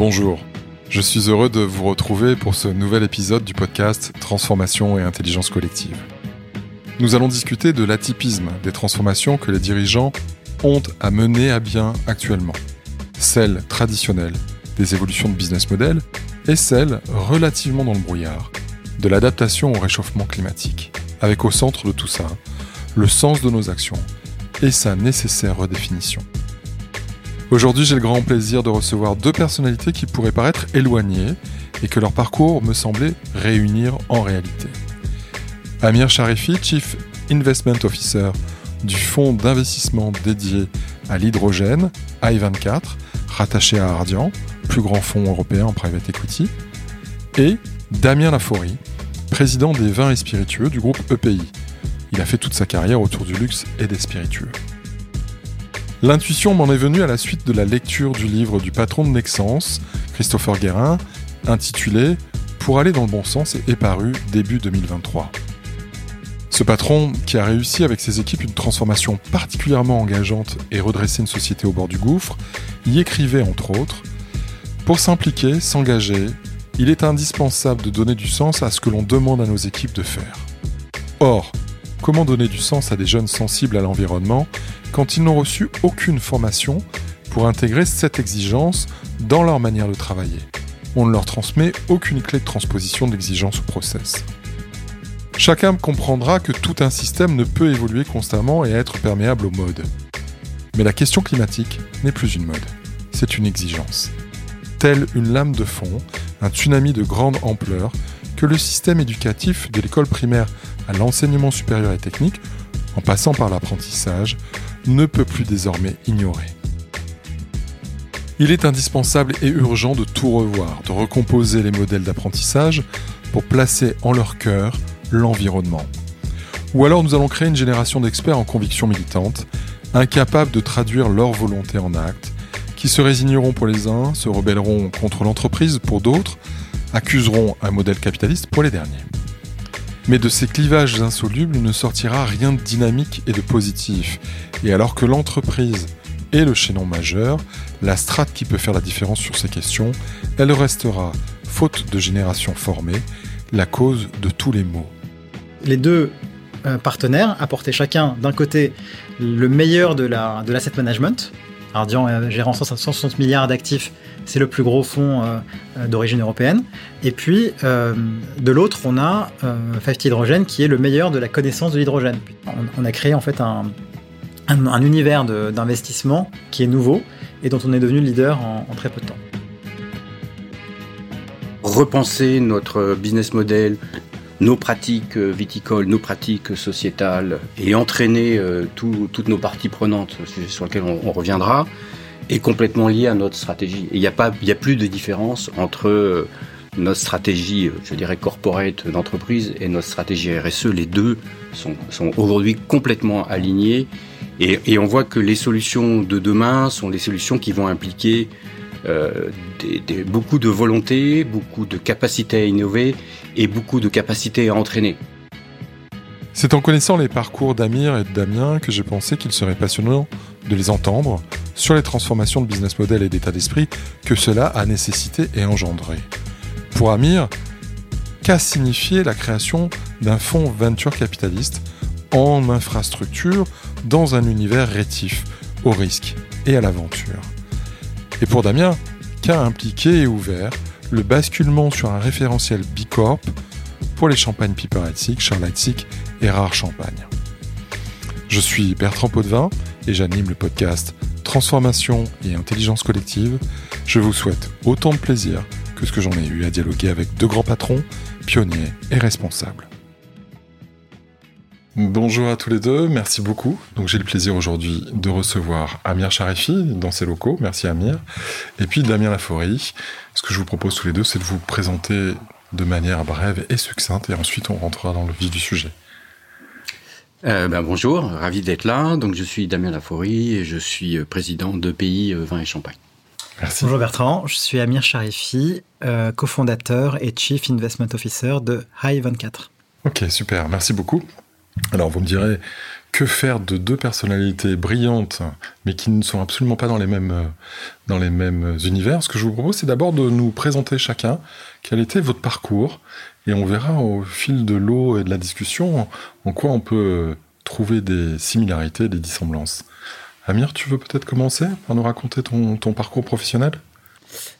Bonjour, je suis heureux de vous retrouver pour ce nouvel épisode du podcast Transformation et intelligence collective. Nous allons discuter de l'atypisme des transformations que les dirigeants ont à mener à bien actuellement. Celles traditionnelles des évolutions de business model et celles relativement dans le brouillard de l'adaptation au réchauffement climatique, avec au centre de tout ça le sens de nos actions et sa nécessaire redéfinition. Aujourd'hui, j'ai le grand plaisir de recevoir deux personnalités qui pourraient paraître éloignées et que leur parcours me semblait réunir en réalité. Amir Sharifi, Chief Investment Officer du fonds d'investissement dédié à l'hydrogène, I24, rattaché à Ardian, plus grand fonds européen en private equity, et Damien Laforie, président des vins et spiritueux du groupe EPI. Il a fait toute sa carrière autour du luxe et des spiritueux. L'intuition m'en est venue à la suite de la lecture du livre du patron de Nexence, Christopher Guérin, intitulé Pour aller dans le bon sens et paru début 2023. Ce patron, qui a réussi avec ses équipes une transformation particulièrement engageante et redresser une société au bord du gouffre, y écrivait entre autres Pour s'impliquer, s'engager, il est indispensable de donner du sens à ce que l'on demande à nos équipes de faire. Or, comment donner du sens à des jeunes sensibles à l'environnement quand ils n'ont reçu aucune formation pour intégrer cette exigence dans leur manière de travailler? On ne leur transmet aucune clé de transposition d'exigence ou process. Chacun comprendra que tout un système ne peut évoluer constamment et être perméable aux modes. Mais la question climatique n'est plus une mode, c'est une exigence. Telle une lame de fond, un tsunami de grande ampleur que le système éducatif de l'école primaire à l'enseignement supérieur et technique, en passant par l'apprentissage, ne peut plus désormais ignorer. Il est indispensable et urgent de tout revoir, de recomposer les modèles d'apprentissage pour placer en leur cœur l'environnement. Ou alors nous allons créer une génération d'experts en conviction militante, incapables de traduire leur volonté en actes, qui se résigneront pour les uns, se rebelleront contre l'entreprise pour d'autres, accuseront un modèle capitaliste pour les derniers. Mais de ces clivages insolubles ne sortira rien de dynamique et de positif. Et alors que l'entreprise est le chaînon majeur, la strate qui peut faire la différence sur ces questions, elle restera, faute de générations formées, la cause de tous les maux. Les deux euh, partenaires apportaient chacun d'un côté le meilleur de l'asset management, Ardian euh, gérant 160 milliards d'actifs, c'est le plus gros fonds euh, euh, d'origine européenne. Et puis, de l'autre, on a 50 Hydrogène qui est le meilleur de la connaissance de l'hydrogène. On, a créé en fait un, univers d'investissement qui est nouveau et dont on est devenu leader en très peu de temps. Repenser notre business model, nos pratiques euh, viticoles, nos pratiques sociétales et entraîner euh, toutes nos parties prenantes, sur lequel on, reviendra, est complètement lié à notre stratégie. il n'y a, pas, a plus de différence entre euh, notre stratégie, je dirais, corporate d'entreprise et notre stratégie RSE. Les deux sont, sont aujourd'hui complètement alignés. Et, et, on voit que les solutions de demain sont les solutions qui vont impliquer euh, des, beaucoup de volonté, beaucoup de capacité à innover et beaucoup de capacité à entraîner. C'est en connaissant les parcours d'Amir et de Damien que j'ai pensé qu'il serait passionnant de les entendre sur les transformations de business model et d'état d'esprit que cela a nécessité et engendré. Pour Amir, qu'a signifié la création d'un fonds venture capitaliste en infrastructure dans un univers rétif, au risque et à l'aventure? Et pour Damien, qu'a impliqué et ouvert le basculement sur un référentiel Bicorp pour les champagnes Piper Hetzig, Charles et Rare Champagne? Je suis Bertrand Potvin et j'anime le podcast Transformation et intelligence collective. Je vous souhaite autant de plaisir que ce que j'en ai eu à dialoguer avec deux grands patrons, pionniers et responsables. Bonjour à tous les deux, merci beaucoup. Donc j'ai le plaisir aujourd'hui de recevoir Amir Sharifi dans ses locaux, merci Amir, et puis Damien Laforie. Ce que je vous propose tous les deux, c'est de vous présenter de manière brève et succincte, et ensuite on rentrera dans le vif du sujet. Euh, ben bonjour, ravi d'être là. Donc je suis Damien Laforie et je suis euh, président de Pays euh, Vin et Champagne. Merci. Bonjour Bertrand, je suis Amir Sharifi, cofondateur et Chief Investment Officer de High 24. Ok, super, merci beaucoup. Alors vous me direz que faire de deux personnalités brillantes, mais qui ne sont absolument pas dans les mêmes, dans les mêmes univers? Ce que je vous propose, c'est d'abord de nous présenter chacun quel était votre parcours, et on verra au fil de l'eau et de la discussion en quoi on peut trouver des similarités, des dissemblances. Amir, tu veux peut-être commencer par nous raconter ton, parcours professionnel?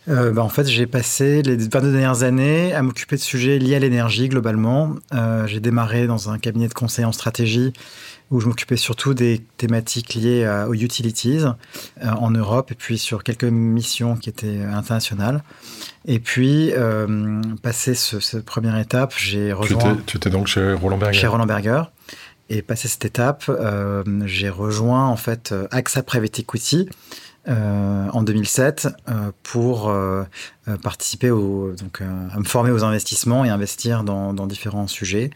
Euh, bah, en fait, j'ai passé les 22 dernières années à m'occuper de sujets liés à l'énergie globalement. Euh, j'ai démarré dans un cabinet de conseil en stratégie où je m'occupais surtout des thématiques liées aux utilities euh, en Europe et puis sur quelques missions qui étaient internationales. Et puis, passé cette première étape, j'ai rejoint... Tu étais, donc chez Roland Berger Chez Roland Berger. Et passé cette étape, j'ai rejoint en fait AXA Private Equity, euh, en 2007 euh, pour euh, participer au, donc, à me former aux investissements et investir dans, différents sujets.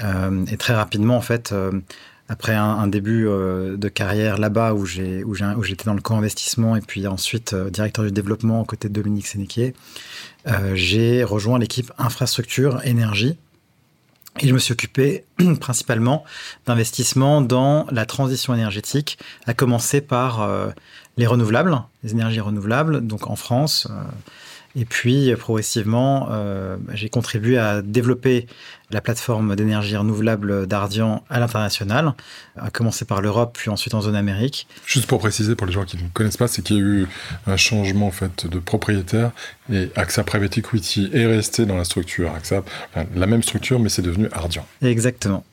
et très rapidement, en fait, après un, début de carrière là-bas où j'étais dans le co-investissement et puis ensuite directeur du développement aux côtés de Dominique Sénéquier, j'ai rejoint l'équipe infrastructure énergie et je me suis occupé principalement d'investissement dans la transition énergétique, à commencer par les renouvelables, les énergies renouvelables, donc en France. Et puis, progressivement, euh, j'ai contribué à développer la plateforme d'énergie renouvelable d'Ardian à l'international, à commencer par l'Europe, puis ensuite en zone Amérique. Juste pour préciser pour les gens qui ne connaissent pas, c'est qu'il y a eu un changement en fait de propriétaire et AXA Private Equity est resté dans la structure AXA, la même structure, mais c'est devenu Ardian. Exactement.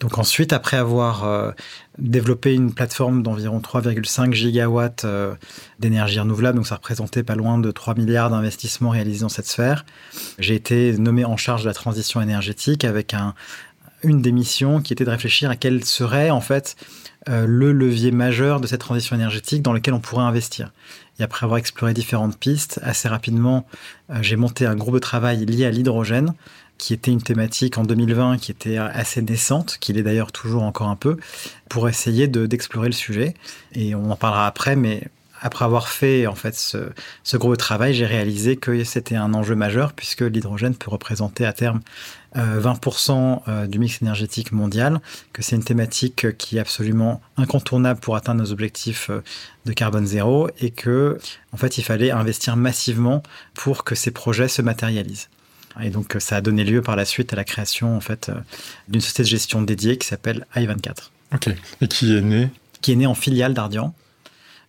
Donc ensuite, après avoir euh, développé une plateforme d'environ 3,5 gigawatts euh, d'énergie renouvelable, donc ça représentait pas loin de 3 milliards d'investissements réalisés dans cette sphère, j'ai été nommé en charge de la transition énergétique avec un, une des missions qui était de réfléchir à quel serait en fait euh, le levier majeur de cette transition énergétique dans lequel on pourrait investir. Et après avoir exploré différentes pistes, assez rapidement, j'ai monté un groupe de travail lié à l'hydrogène qui était une thématique en 2020 qui était assez naissante, qui l'est d'ailleurs toujours encore un peu, pour essayer d'explorer le sujet. Et on en parlera après, mais après avoir fait en fait ce, gros travail, j'ai réalisé que c'était un enjeu majeur puisque l'hydrogène peut représenter à terme 20% euh, euh, du mix énergétique mondial, que c'est une thématique qui est absolument incontournable pour atteindre nos objectifs euh, de carbone zéro et que en fait il fallait investir massivement pour que ces projets se matérialisent. Et donc, ça a donné lieu par la suite à la création en fait, euh, d'une société de gestion dédiée qui s'appelle i24. Ok. Et qui est née Qui est née en filiale d'Ardian,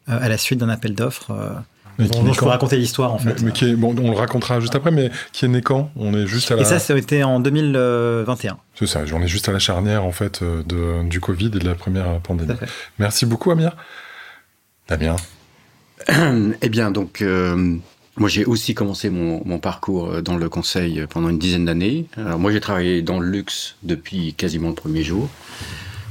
euh, à la suite d'un appel d'offres. Euh, dont, je peux raconter l'histoire en fait. Mais, qui est, bon, on le racontera juste après, mais qui est né quand? On est juste à la... Et ça, ça a été en 2021. C'est ça, on est juste à la charnière en fait de, du Covid et de la première pandémie. Merci beaucoup Amir. Damien. eh bien, donc, moi, j'ai aussi commencé mon, mon, parcours euh, dans le conseil pendant une dizaine d'années. Alors, moi, j'ai travaillé dans le luxe depuis quasiment le premier jour.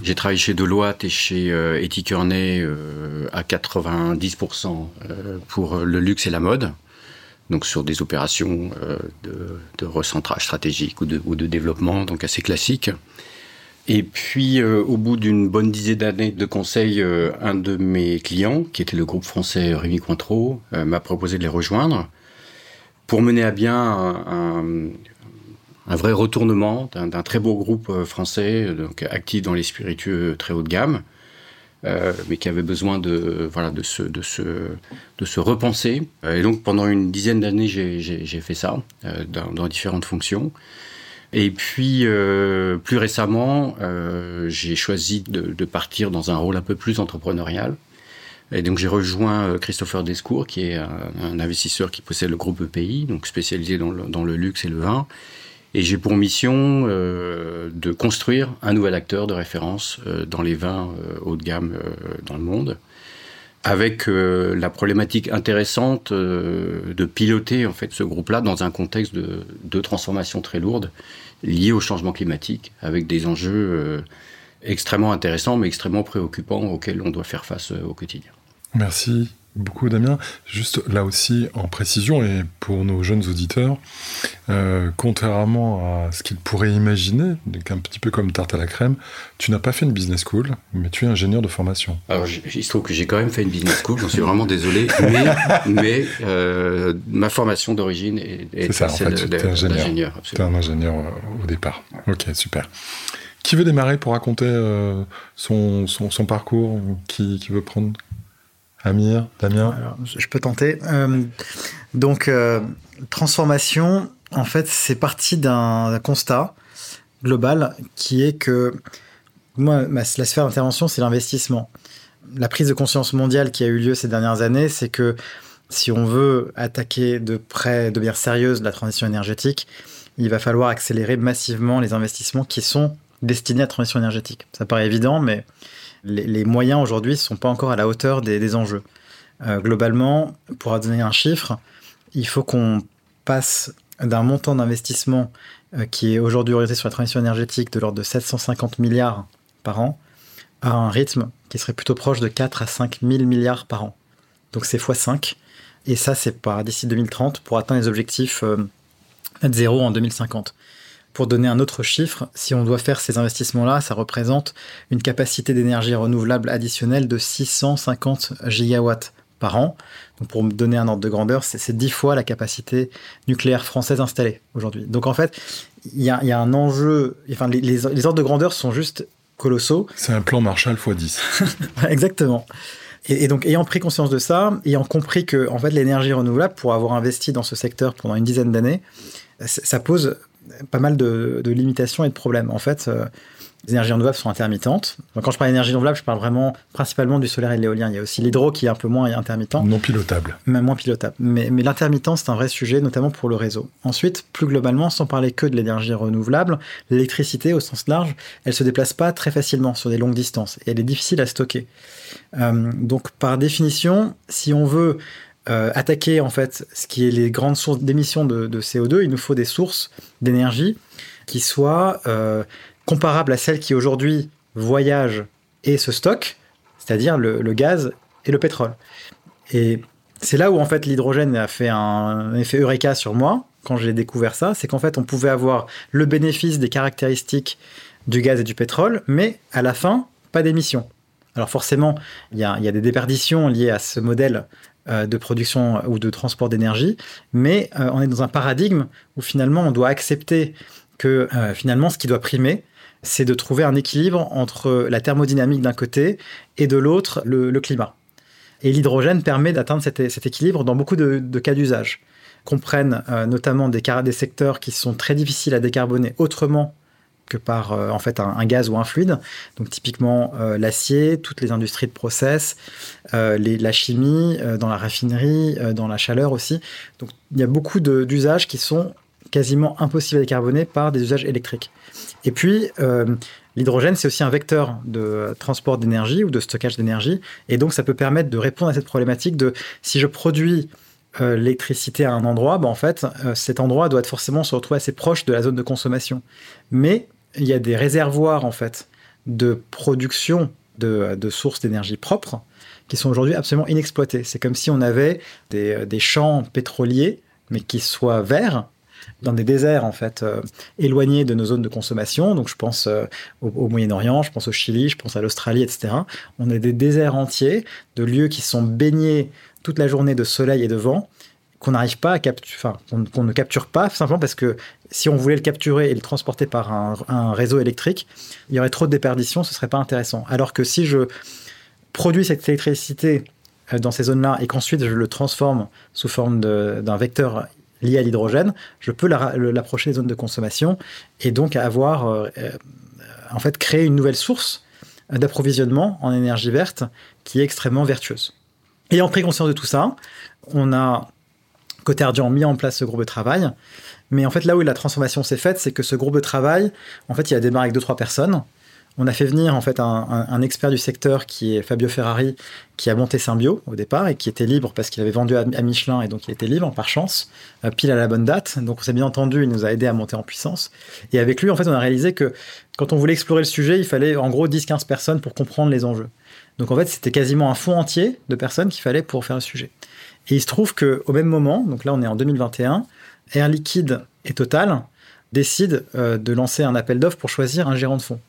J'ai travaillé chez Deloitte et chez euh, euh, à 90% euh, pour le luxe et la mode. Donc, sur des opérations de, de, recentrage stratégique ou de, ou de développement, donc assez classiques. Et puis, euh, au bout d'une bonne dizaine d'années de conseil, euh, un de mes clients, qui était le groupe français Rémi Cointreau, euh, m'a proposé de les rejoindre pour mener à bien un, vrai retournement d'un très beau groupe français, donc actif dans les spiritueux très haut de gamme, mais qui avait besoin de, voilà, de, se, de, se, de se repenser. Et donc, pendant une dizaine d'années, j'ai fait ça, dans différentes fonctions. Et puis, euh, plus récemment, euh, j'ai choisi de, de, partir dans un rôle un peu plus entrepreneurial. Et donc, j'ai rejoint euh, Christopher Descours, qui est un, investisseur qui possède le groupe EPI, donc spécialisé dans le, dans le luxe et le vin. Et j'ai pour mission euh, de construire un nouvel acteur de référence euh, dans les vins euh, haut de gamme dans le monde avec euh, la problématique intéressante euh, de piloter en fait ce groupe-là dans un contexte de, transformation très lourde liée au changement climatique, avec des enjeux euh, extrêmement intéressants mais extrêmement préoccupants auxquels on doit faire face au quotidien. Merci beaucoup Damien. Juste là aussi en précision et pour nos jeunes auditeurs, euh, contrairement à ce qu'ils pourraient imaginer, un petit peu comme tarte à la crème, tu n'as pas fait une business school, mais tu es ingénieur de formation. Alors il se trouve que j'ai quand même fait une business school, j'en suis vraiment désolé, mais, mais euh, ma formation d'origine est, est, ça, celle en fait, d'ingénieur. Tu es un ingénieur euh, au départ. Ok, super. Qui veut démarrer pour raconter son, son, parcours qui, qui veut prendre Amir, Damien Je peux tenter. donc, transformation, en fait, c'est parti d'un constat global qui est que moi, la sphère d'intervention, c'est l'investissement. La prise de conscience mondiale qui a eu lieu ces dernières années, c'est que si on veut attaquer de près, de manière sérieuse la transition énergétique, il va falloir accélérer massivement les investissements qui sont destinés à la transition énergétique. Ça paraît évident, mais les, moyens aujourd'hui ne sont pas encore à la hauteur des, enjeux. Euh, globalement, pour donner un chiffre, il faut qu'on passe d'un montant d'investissement euh, qui est aujourd'hui orienté sur la transition énergétique de l'ordre de 750 milliards par an à un rythme qui serait plutôt proche de 4 à 5 000 milliards par an. Donc c'est x5. Et ça, c'est pas d'ici 2030 pour atteindre les objectifs euh, net zéro en 2050. Pour donner un autre chiffre, si on doit faire ces investissements-là, ça représente une capacité d'énergie renouvelable additionnelle de 650 gigawatts par an. Donc pour me donner un ordre de grandeur, c'est 10 fois la capacité nucléaire française installée aujourd'hui. Donc en fait, il y, a, un enjeu, enfin les, les, ordres de grandeur sont juste colossaux. C'est un plan Marshall x 10. Exactement. Et, donc, ayant pris conscience de ça, ayant compris que en fait, l'énergie renouvelable, pour avoir investi dans ce secteur pendant une dizaine d'années, ça pose pas mal de, limitations et de problèmes. En fait, euh, les énergies renouvelables sont intermittentes. quand je parle d'énergie renouvelable, je parle vraiment principalement du solaire et de l'éolien. Il y a aussi l'hydro qui est un peu moins intermittent. Non pilotable. Même moins pilotable. Mais, mais l'intermittence, c'est un vrai sujet, notamment pour le réseau. Ensuite, plus globalement, sans parler que de l'énergie renouvelable, l'électricité, au sens large, elle se déplace pas très facilement sur des longues distances et elle est difficile à stocker. Euh, donc, par définition, si on veut euh, attaquer en fait ce qui est les grandes sources d'émissions de, CO2, il nous faut des sources d'énergie qui soient euh, comparable à celle qui aujourd'hui voyage et se stocke, c'est-à-dire le, gaz et le pétrole. Et c'est là où en fait l'hydrogène a fait un effet eureka sur moi quand j'ai découvert ça, c'est qu'en fait on pouvait avoir le bénéfice des caractéristiques du gaz et du pétrole, mais à la fin, pas d'émissions. Alors forcément, il y a, des déperditions liées à ce modèle de production ou de transport d'énergie, mais euh, on est dans un paradigme où finalement on doit accepter que euh, finalement ce qui doit primer, c'est de trouver un équilibre entre la thermodynamique d'un côté et de l'autre le, climat. Et l'hydrogène permet d'atteindre cet, équilibre dans beaucoup de, cas d'usage. Comprennent euh, notamment des, des, secteurs qui sont très difficiles à décarboner autrement que par euh, en fait un, gaz ou un fluide. Donc typiquement euh, l'acier, toutes les industries de process, la chimie, dans la raffinerie, dans la chaleur aussi. Donc il y a beaucoup d'usages qui sont quasiment impossibles à décarboner par des usages électriques. Et puis, euh, l'hydrogène, c'est aussi un vecteur de transport d'énergie ou de stockage d'énergie. Et donc, ça peut permettre de répondre à cette problématique de si je produis euh, l'électricité à un endroit, ben, en fait, euh, cet endroit doit être forcément se retrouver assez proche de la zone de consommation. Mais il y a des réservoirs, en fait, de production de, sources d'énergie propres qui sont aujourd'hui absolument inexploités. C'est comme si on avait des, champs pétroliers, mais qui soient verts, dans des déserts en fait euh, éloignés de nos zones de consommation. Donc je pense euh, au, Moyen-Orient, je pense au Chili, je pense à l'Australie, etc. On a des déserts entiers de lieux qui sont baignés toute la journée de soleil et de vent qu'on n'arrive pas à capturer, enfin qu'on ne capture pas simplement parce que si on voulait le capturer et le transporter par un, réseau électrique, il y aurait trop de déperdition, ce serait pas intéressant. Alors que si je produis cette électricité euh, dans ces zones-là et qu'ensuite je le transforme sous forme d'un vecteur lié à l'hydrogène, je peux l'approcher des zones de consommation et donc avoir euh, euh, en fait créé une nouvelle source d'approvisionnement en énergie verte qui est extrêmement vertueuse. Ayant pris conscience de tout ça, on a côté Ardian mis en place ce groupe de travail. Mais en fait, là où la transformation s'est faite, c'est que ce groupe de travail, en fait, il a démarré avec deux trois personnes. On a fait venir en fait un, expert du secteur qui est Fabio Ferrari, qui a monté Symbio au départ et qui était libre parce qu'il avait vendu à, Michelin et donc il était libre par chance, euh, pile à la bonne date. Donc on s'est bien entendu, il nous a aidé à monter en puissance. Et avec lui, en fait, on a réalisé que quand on voulait explorer le sujet, il fallait en gros 10-15 personnes pour comprendre les enjeux. Donc en fait, c'était quasiment un fonds entier de personnes qu'il fallait pour faire le sujet. Et il se trouve qu'au même moment, donc là on est en 2021, Air Liquide et Total décident euh, de lancer un appel d'offres pour choisir un gérant de fonds.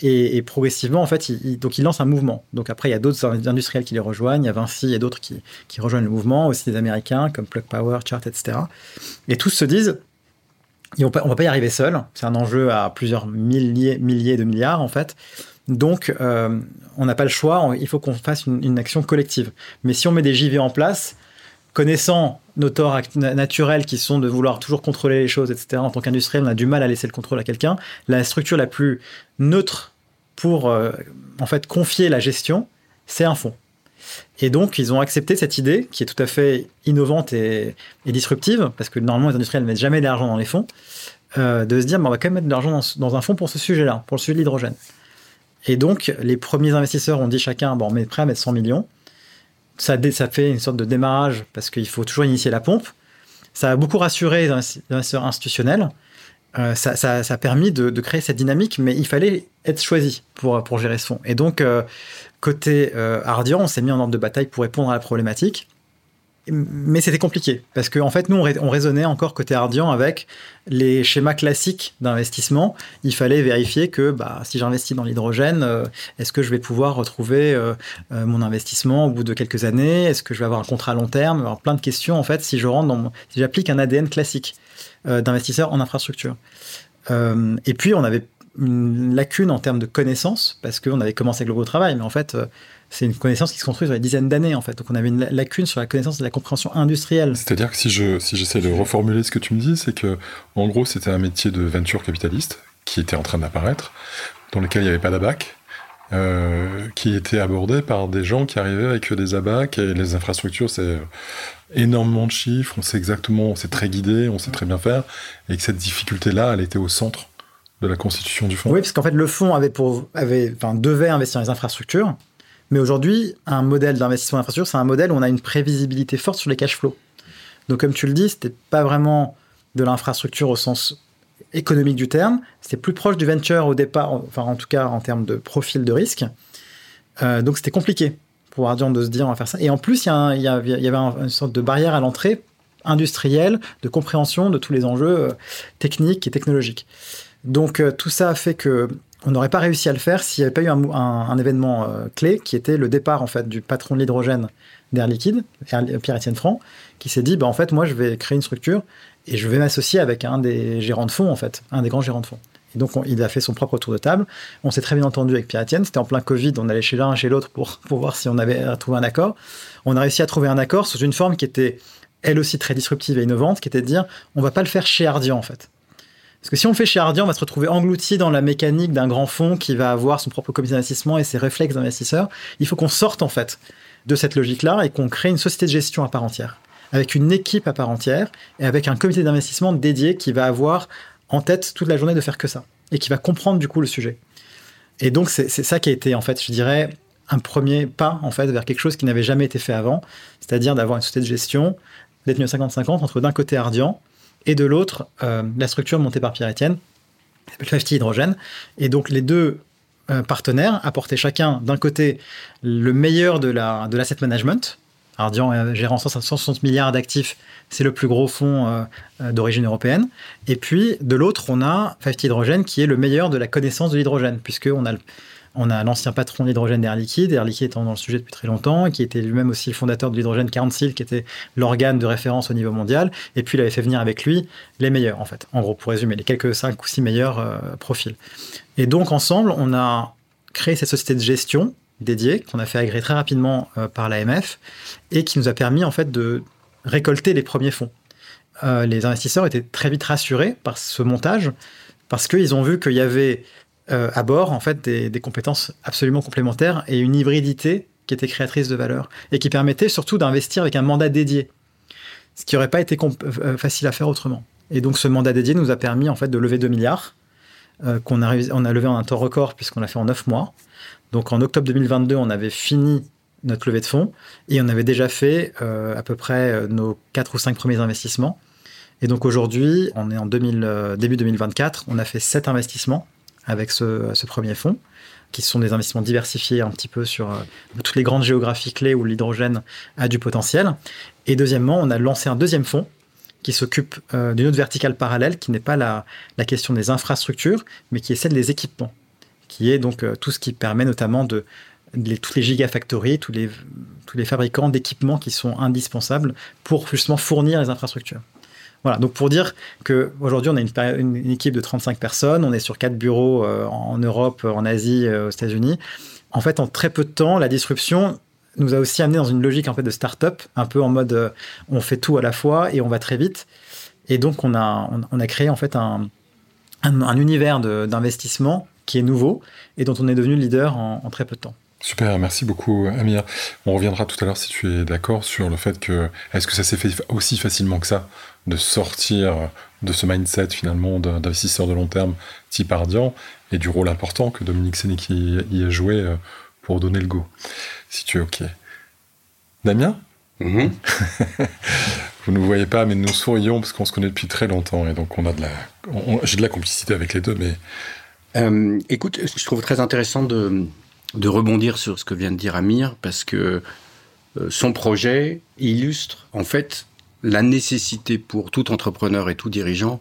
Et, progressivement, en fait, il, donc il lance un mouvement. Donc après, il y a d'autres industriels qui les rejoignent. Il y a Vinci et d'autres qui, rejoignent le mouvement, aussi des Américains comme Plug Power, Chart, etc. Et tous se disent, on ne va pas y arriver seul. C'est un enjeu à plusieurs milliers, de milliards, en fait. Donc, euh, on n'a pas le choix. Il faut qu'on fasse une, action collective. Mais si on met des JV en place, connaissant nos torts naturels qui sont de vouloir toujours contrôler les choses, etc., en tant qu'industriel, on a du mal à laisser le contrôle à quelqu'un. La structure la plus neutre pour, euh, en fait, confier la gestion, c'est un fonds. Et donc, ils ont accepté cette idée, qui est tout à fait innovante et, disruptive, parce que normalement, les industriels ne mettent jamais d'argent dans les fonds, euh, de se dire, on va quand même mettre de l'argent dans, un fonds pour ce sujet-là, pour le sujet de l'hydrogène. Et donc, les premiers investisseurs ont dit chacun, bon, on est prêt à mettre 100 millions. Ça, fait une sorte de démarrage, parce qu'il faut toujours initier la pompe. Ça a beaucoup rassuré les investisseurs institutionnels. Euh, ça, a permis de, créer cette dynamique, mais il fallait être choisi pour, pour gérer ce fonds. Et donc, euh, côté euh, Ardian, on s'est mis en ordre de bataille pour répondre à la problématique. Mais c'était compliqué, parce qu'en en fait, nous, on, raisonnait encore côté Ardian avec les schémas classiques d'investissement. Il fallait vérifier que bah, si j'investis dans l'hydrogène, est-ce que je vais pouvoir retrouver mon investissement au bout de quelques années? Est-ce que je vais avoir un contrat à long terme? Plein de questions, en fait, si je si j'applique un ADN classique. Euh, d'investisseurs en infrastructure. Euh, et puis, on avait une lacune en termes de connaissances, parce qu'on avait commencé avec le gros travail, mais en fait, euh, c'est une connaissance qui se construit sur des dizaines d'années, en fait. Donc, on avait une lacune sur la connaissance de la compréhension industrielle. C'est-à-dire que si je si j'essaie de reformuler ce que tu me dis, c'est que, en gros, c'était un métier de venture capitaliste qui était en train d'apparaître, dans lequel il n'y avait pas d'abac, euh, qui était abordé par des gens qui arrivaient avec des abacs et les infrastructures, c'est énormément de chiffres, on sait exactement, on sait très guidé, on sait très bien faire, et que cette difficulté-là, elle était au centre de la constitution du fonds. Oui, parce qu'en fait, le fonds avait pour, avait, enfin, devait investir dans les infrastructures, mais aujourd'hui, un modèle d'investissement en infrastructure, c'est un modèle où on a une prévisibilité forte sur les cash flows. Donc, comme tu le dis, c'était pas vraiment de l'infrastructure au sens économique du terme. C'était plus proche du venture au départ, enfin en tout cas en termes de profil de risque. Euh, donc c'était compliqué pour Ardian de se dire on va faire ça. Et en plus, il y, avait une sorte de barrière à l'entrée industrielle, de compréhension de tous les enjeux euh, techniques et technologiques. Donc euh, tout ça a fait que on n'aurait pas réussi à le faire s'il n'y avait pas eu un, événement clé qui était le départ en fait du patron de l'hydrogène d'Air Liquide, Pierre-Étienne Franc, qui s'est dit bah, en fait moi je vais créer une structure et je vais m'associer avec un des gérants de fonds, en fait, un des grands gérants de fonds. Et donc, il a fait son propre tour de table. On s'est très bien entendu avec Pierre-Etienne. C'était en plein Covid. On allait chez l'un, chez l'autre pour, pour voir si on avait trouvé un accord. On a réussi à trouver un accord sous une forme qui était, elle aussi, très disruptive et innovante, qui était de dire on va pas le faire chez Ardian, en fait. Parce que si on fait chez Ardian, on va se retrouver englouti dans la mécanique d'un grand fonds qui va avoir son propre comité d'investissement et ses réflexes d'investisseur. Il faut qu'on sorte, en fait, de cette logique-là et qu'on crée une société de gestion à part entière avec une équipe à part entière et avec un comité d'investissement dédié qui va avoir en tête toute la journée de faire que ça et qui va comprendre du coup le sujet. Et donc c'est ça qui a été en fait, je dirais, un premier pas en fait vers quelque chose qui n'avait jamais été fait avant, c'est-à-dire d'avoir une société de gestion détenue à 50-50 entre d'un côté Ardian et de l'autre euh, la structure montée par Pierre-Etienne, qui s'appelle Hydrogène. Et donc les deux euh, partenaires apportaient chacun d'un côté le meilleur de l'asset de management, Ardian euh, gérant 160 milliards d'actifs, c'est le plus gros fonds d'origine européenne. Et puis, de l'autre, on a 50 Hydrogène, qui est le meilleur de la connaissance de l'hydrogène, puisqu'on a, on a l'ancien patron de l'hydrogène d'Air Liquide, Air Liquide étant dans le sujet depuis très longtemps, qui était lui-même aussi le fondateur de l'hydrogène Council, qui était l'organe de référence au niveau mondial. Et puis, il avait fait venir avec lui les meilleurs, en fait. En gros, pour résumer, les quelques 5 ou 6 meilleurs profils. Et donc, ensemble, on a créé cette société de gestion dédié qu'on a fait agréer très rapidement euh, par l'AMF et qui nous a permis en fait de récolter les premiers fonds. Euh, les investisseurs étaient très vite rassurés par ce montage parce qu'ils ont vu qu'il y avait euh, à bord en fait des, compétences absolument complémentaires et une hybridité qui était créatrice de valeur et qui permettait surtout d'investir avec un mandat dédié, ce qui n'aurait pas été facile à faire autrement. Et donc ce mandat dédié nous a permis en fait de lever 2 milliards qu'on a, on a levé en un temps record puisqu'on l'a fait en 9 mois. Donc en octobre 2022, on avait fini notre levée de fonds et on avait déjà fait euh, à peu près euh, nos quatre ou cinq premiers investissements. Et donc aujourd'hui, on est en euh, début 2024, on a fait sept investissements avec ce, premier fonds, qui sont des investissements diversifiés un petit peu sur toutes les grandes géographies clés où l'hydrogène a du potentiel. Et deuxièmement, on a lancé un deuxième fonds qui s'occupe d'une autre verticale parallèle, qui n'est pas la, question des infrastructures, mais qui est celle des équipements qui est donc euh, tout ce qui permet notamment de, les, toutes les gigafactories, tous les fabricants d'équipements qui sont indispensables pour justement fournir les infrastructures. Voilà, donc pour dire qu'aujourd'hui, on a une, équipe de 35 personnes, on est sur quatre bureaux en Europe, en Asie, aux États-Unis. En fait, en très peu de temps, la disruption nous a aussi amené dans une logique en fait de start-up, un peu en mode on fait tout à la fois et on va très vite. Et donc, on a, on, a créé en fait un, un, univers d'investissement qui est nouveau et dont on est devenu leader en, très peu de temps. Super, merci beaucoup Amir. On reviendra tout à l'heure si tu es d'accord sur le fait que est-ce que ça s'est fait aussi facilement que ça? De sortir de ce mindset finalement d'investisseur de long terme type Ardian et du rôle important que Dominique Sénic y, a joué euh, pour donner le go. Si tu es OK. Damien mm-hmm. Vous ne voyez pas, mais nous sourions parce qu'on se connaît depuis très longtemps et donc on a de la, j'ai de la complicité avec les deux. Mais euh, écoute, je trouve très intéressant de, de rebondir sur ce que vient de dire Amir parce que euh, son projet illustre en fait la nécessité pour tout entrepreneur et tout dirigeant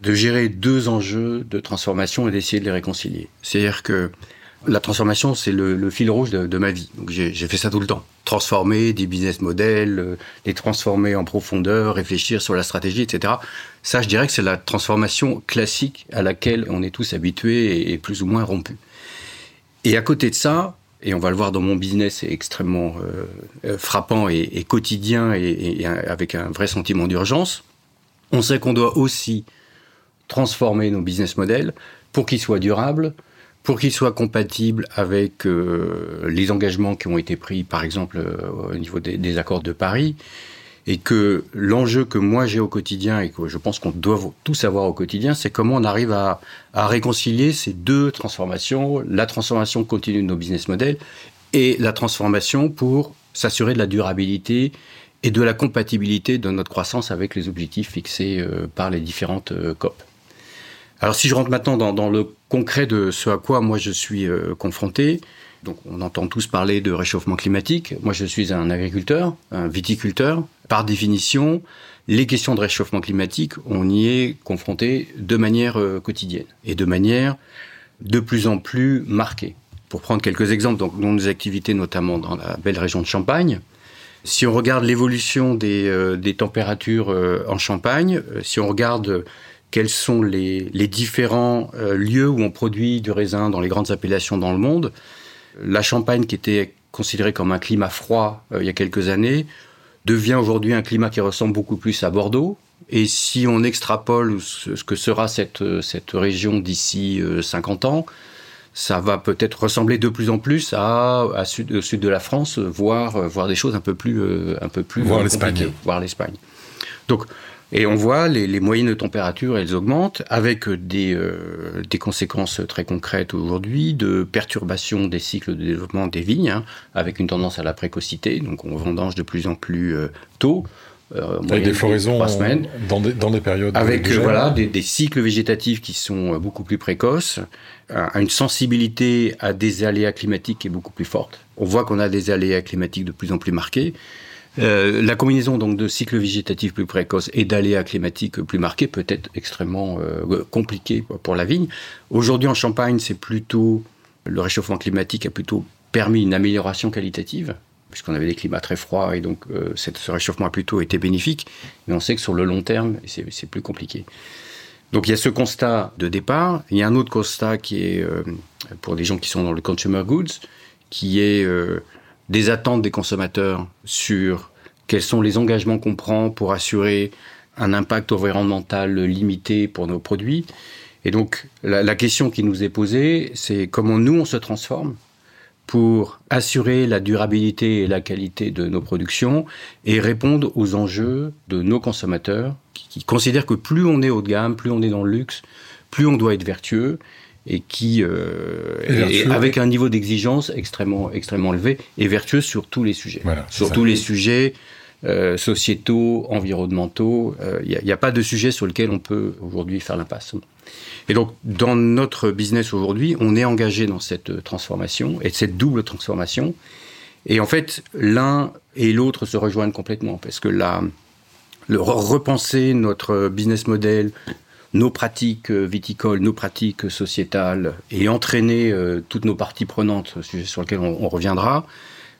de gérer deux enjeux de transformation et d'essayer de les réconcilier. C'est-à-dire que la transformation, c'est le, fil rouge de, ma vie. J'ai fait ça tout le temps. Transformer des business models, euh, les transformer en profondeur, réfléchir sur la stratégie, etc. Ça, je dirais que c'est la transformation classique à laquelle on est tous habitués et, plus ou moins rompus. Et à côté de ça, et on va le voir dans mon business, c'est extrêmement euh, euh, frappant et, quotidien et, avec un vrai sentiment d'urgence. On sait qu'on doit aussi transformer nos business models pour qu'ils soient durables, pour qu'il soit compatible avec euh, les engagements qui ont été pris, par exemple, au niveau des, accords de Paris, et que l'enjeu que moi j'ai au quotidien, et que je pense qu'on doit tous avoir au quotidien, c'est comment on arrive à, réconcilier ces deux transformations, la transformation continue de nos business models et la transformation pour s'assurer de la durabilité et de la compatibilité de notre croissance avec les objectifs fixés euh, par les différentes COP. Alors si je rentre maintenant dans, le concret de ce à quoi moi je suis euh, confronté, donc on entend tous parler de réchauffement climatique. Moi je suis un agriculteur, un viticulteur. Par définition, les questions de réchauffement climatique, on y est confronté de manière euh, quotidienne et de manière de plus en plus marquée. Pour prendre quelques exemples, donc dans nos activités notamment dans la belle région de Champagne, si on regarde l'évolution des, euh, températures en Champagne, si on regarde quels sont les, différents euh, lieux où on produit du raisin dans les grandes appellations dans le monde. La Champagne, qui était considérée comme un climat froid euh, il y a quelques années, devient aujourd'hui un climat qui ressemble beaucoup plus à Bordeaux. Et si on extrapole ce, que sera cette, cette région d'ici 50 euh, ans, ça va peut-être ressembler de plus en plus à, à sud, au sud de la France, voire, voir des choses un peu plus, un peu plus voir l'Espagne. Voir l'Espagne. Donc, et on voit les, les moyennes de température, elles augmentent, avec des, euh, des conséquences très concrètes aujourd'hui de perturbation des cycles de développement des vignes, hein, avec une tendance à la précocité. Donc on vendange de plus en plus euh, tôt. Euh, avec des floraisons dans des, dans des, périodes. Avec euh, voilà, des, des, cycles végétatifs qui sont beaucoup plus précoces, une sensibilité à des aléas climatiques qui est beaucoup plus forte. On voit qu'on a des aléas climatiques de plus en plus marqués. Euh, la combinaison donc de cycles végétatifs plus précoces et d'aléas climatiques plus marqués peut être extrêmement euh, compliqué pour la vigne. Aujourd'hui en Champagne, c'est plutôt le réchauffement climatique a plutôt permis une amélioration qualitative puisqu'on avait des climats très froids et donc euh, ce réchauffement a plutôt été bénéfique. Mais on sait que sur le long terme, c'est plus compliqué. Donc il y a ce constat de départ. Il y a un autre constat qui est pour des gens qui sont dans le consumer goods, qui est des attentes des consommateurs sur quels sont les engagements qu'on prend pour assurer un impact environnemental limité pour nos produits. Et donc la, question qui nous est posée, c'est comment nous on se transforme pour assurer la durabilité et la qualité de nos productions et répondre aux enjeux de nos consommateurs qui, considèrent que plus on est haut de gamme, plus on est dans le luxe, plus on doit être vertueux et qui, euh, est, avec un niveau d'exigence extrêmement, extrêmement élevé et vertueux sur tous les sujets. sur tous les sujets euh, sociétaux, environnementaux. Il euh, n'y a, a, pas de sujet sur lequel on peut aujourd'hui faire l'impasse. Et donc, dans notre business aujourd'hui, on est engagé dans cette transformation et cette double transformation. Et en fait, l'un et l'autre se rejoignent complètement parce que là, le repenser notre business model, nos pratiques euh, viticoles, nos pratiques sociétales et entraîner euh, toutes nos parties prenantes, sujet sur lequel on, reviendra,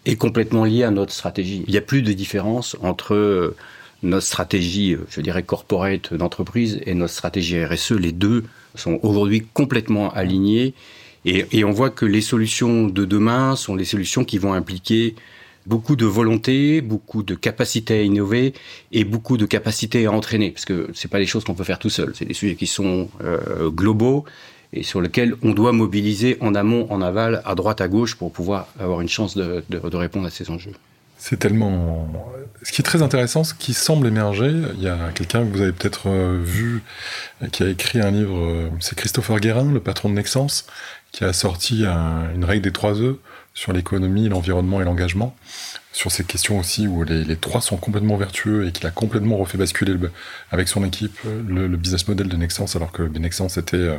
est complètement lié à notre stratégie. Il n'y a plus de différence entre euh, notre stratégie, je dirais, corporate d'entreprise et notre stratégie RSE, les deux sont aujourd'hui complètement alignés. Et, et, on voit que les solutions de demain sont les solutions qui vont impliquer beaucoup de volonté, beaucoup de capacité à innover et beaucoup de capacité à entraîner, parce que c'est pas des choses qu'on peut faire tout seul. C'est des sujets qui sont euh, globaux et sur lesquels on doit mobiliser en amont, en aval, à droite, à gauche pour pouvoir avoir une chance de, répondre à ces enjeux. C'est tellement. Ce qui est très intéressant, ce qui semble émerger, il y a quelqu'un que vous avez peut-être euh, vu, qui a écrit un livre, euh, c'est Christopher Guérin, le patron de Nexence, qui a sorti un, une règle des trois E sur l'économie, l'environnement et l'engagement, sur ces questions aussi où les, trois sont complètement vertueux et qu'il a complètement refait basculer le, avec son équipe le, business model de Nexence alors que Nexence était euh,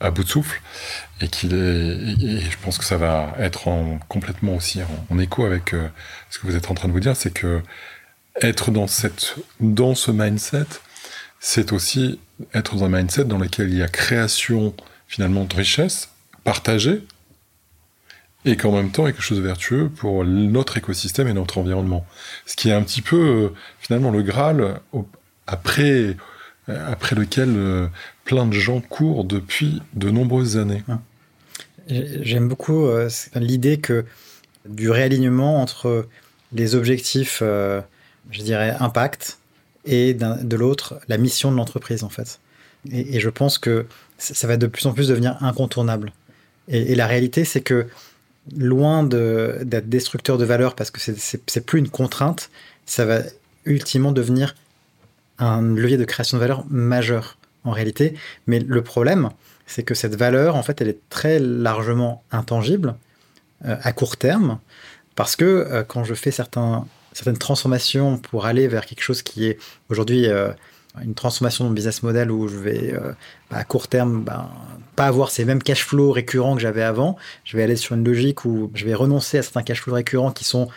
à bout de souffle et qu'il est et, je pense que ça va être en, complètement aussi en, en écho avec euh, ce que vous êtes en train de vous dire c'est que être dans cette dans ce mindset c'est aussi être dans un mindset dans lequel il y a création finalement de richesse partagée et qu'en même temps quelque chose de vertueux pour notre écosystème et notre environnement. Ce qui est un petit peu euh, finalement le Graal après, euh, après lequel euh, plein de gens courent depuis de nombreuses années. J'aime beaucoup l'idée que du réalignement entre les objectifs, je dirais, impact et de l'autre, la mission de l'entreprise en fait. Et, je pense que ça va de plus en plus devenir incontournable. Et la réalité, c'est que loin d'être de, destructeur de valeur parce que c'est plus une contrainte, ça va ultimement devenir un levier de création de valeur majeur en réalité. Mais le problème, c'est que cette valeur, en fait, elle est très largement intangible euh, à court terme parce que euh, quand je fais certaines transformations pour aller vers quelque chose qui est aujourd'hui euh, une transformation de mon business model où je vais euh, à court terme ben, pas avoir ces mêmes cash flows récurrents que j'avais avant. Je vais aller sur une logique où je vais renoncer à certains cash flows récurrents qui sont,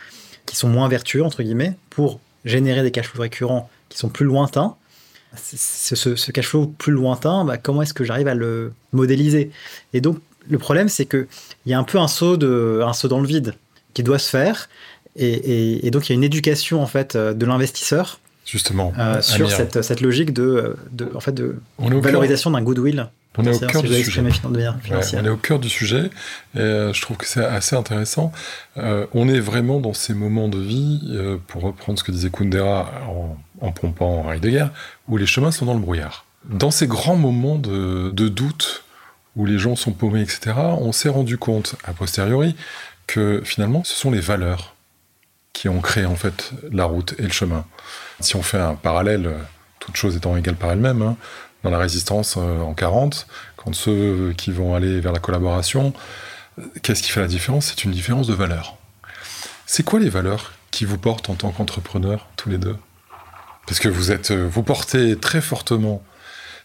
qui sont moins vertueux, entre guillemets, pour générer des cash flows récurrents qui sont plus lointains. Ce, ce, cash flow plus lointain, ben, comment est-ce que j'arrive à le modéliser? Et donc, le problème, c'est qu'il y a un peu un saut, de, un saut dans le vide qui doit se faire. Et, et, et donc, il y a une éducation en fait de l'investisseur justement euh, sur cette, cette, logique de, de, en fait, de valorisation d'un goodwill. On est au cœur si du sujet. Ouais, on est au cœur du sujet. Et euh, je trouve que c'est assez intéressant. Euh, on est vraiment dans ces moments de vie, euh, pour reprendre ce que disait Kundera en, en pompant Heidegger, où les chemins sont dans le brouillard. Dans ces grands moments de, de doute, où les gens sont paumés, etc., on s'est rendu compte, a posteriori, que finalement, ce sont les valeurs qui ont créé en fait la route et le chemin. Si on fait un parallèle, toutes choses étant égales par elles-mêmes, hein, dans la résistance euh, en 40, quand ceux qui vont aller vers la collaboration, qu'est-ce qui fait la différence? C'est une différence de valeur. C'est quoi les valeurs qui vous portent en tant qu'entrepreneur, tous les deux? Parce que vous êtes, vous portez très fortement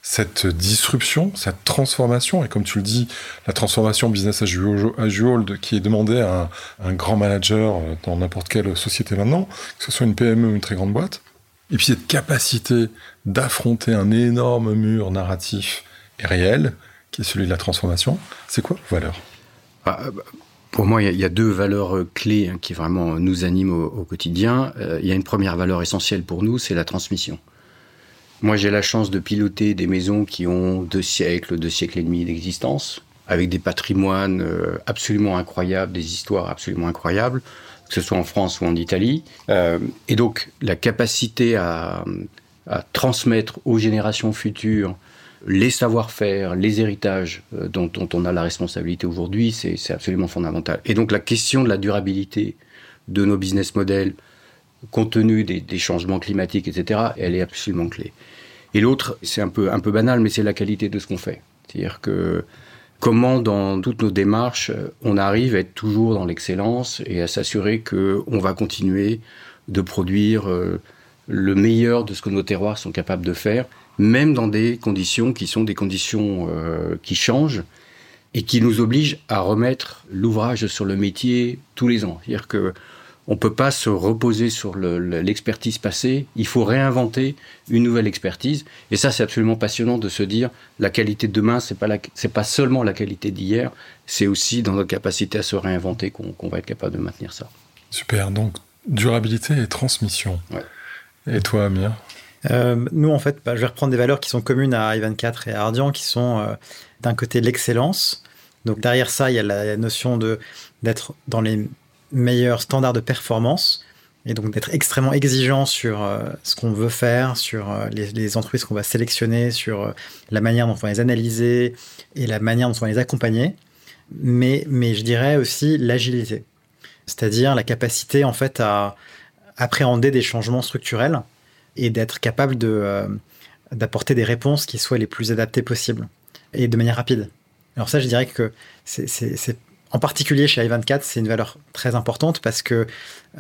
cette disruption, cette transformation, et comme tu le dis, la transformation business as usual qui est demandée à un, un grand manager dans n'importe quelle société maintenant, que ce soit une PME ou une très grande boîte, et puis cette capacité d'affronter un énorme mur narratif et réel, qui est celui de la transformation, c'est quoi vos valeurs? Ah, Pour moi, il y, a deux valeurs clés hein, qui vraiment nous animent au, au quotidien. Euh, il y a une première valeur essentielle pour nous, c'est la transmission. Moi, j'ai la chance de piloter des maisons qui ont deux siècles, deux siècles et demi d'existence, avec des patrimoines euh, absolument incroyables, des histoires absolument incroyables, que ce soit en France ou en Italie. Euh, et donc, la capacité à, transmettre aux générations futures les savoir-faire, les héritages euh, dont, on a la responsabilité aujourd'hui, c'est absolument fondamental. Et donc, la question de la durabilité de nos business models, compte tenu des, des, changements climatiques, etc., elle est absolument clé. Et l'autre, c'est un peu, un peu banal, mais c'est la qualité de ce qu'on fait. C'est-à-dire que comment, dans toutes nos démarches, on arrive à être toujours dans l'excellence et à s'assurer qu'on va continuer de produire euh, le meilleur de ce que nos terroirs sont capables de faire, même dans des conditions qui sont des conditions euh, qui changent et qui nous obligent à remettre l'ouvrage sur le métier tous les ans. C'est-à-dire que on ne peut pas se reposer sur l'expertise le, passée, il faut réinventer une nouvelle expertise. Et ça, c'est absolument passionnant de se dire la qualité de demain, ce n'est pas, pas seulement la qualité d'hier, c'est aussi dans notre capacité à se réinventer qu'on qu va être capable de maintenir ça. Super, donc durabilité et transmission. Ouais. Et toi, Amir? Euh, Nous, en fait, bah, je vais reprendre des valeurs qui sont communes à i24 et à Ardian, qui sont euh, d'un côté l'excellence. Donc derrière ça, il y a la notion de d'être dans les meilleurs standards de performance et donc d'être extrêmement exigeant sur euh, ce qu'on veut faire, sur les, les, entreprises qu'on va sélectionner, sur la manière dont on va les analyser et la manière dont on va les accompagner. Mais, mais je dirais aussi l'agilité, c'est-à-dire la capacité en fait à appréhender des changements structurels et d'être capable de, euh, d'apporter des réponses qui soient les plus adaptées possibles et de manière rapide. Alors ça, je dirais que c'est, en particulier chez i24, c'est une valeur très importante parce que, euh,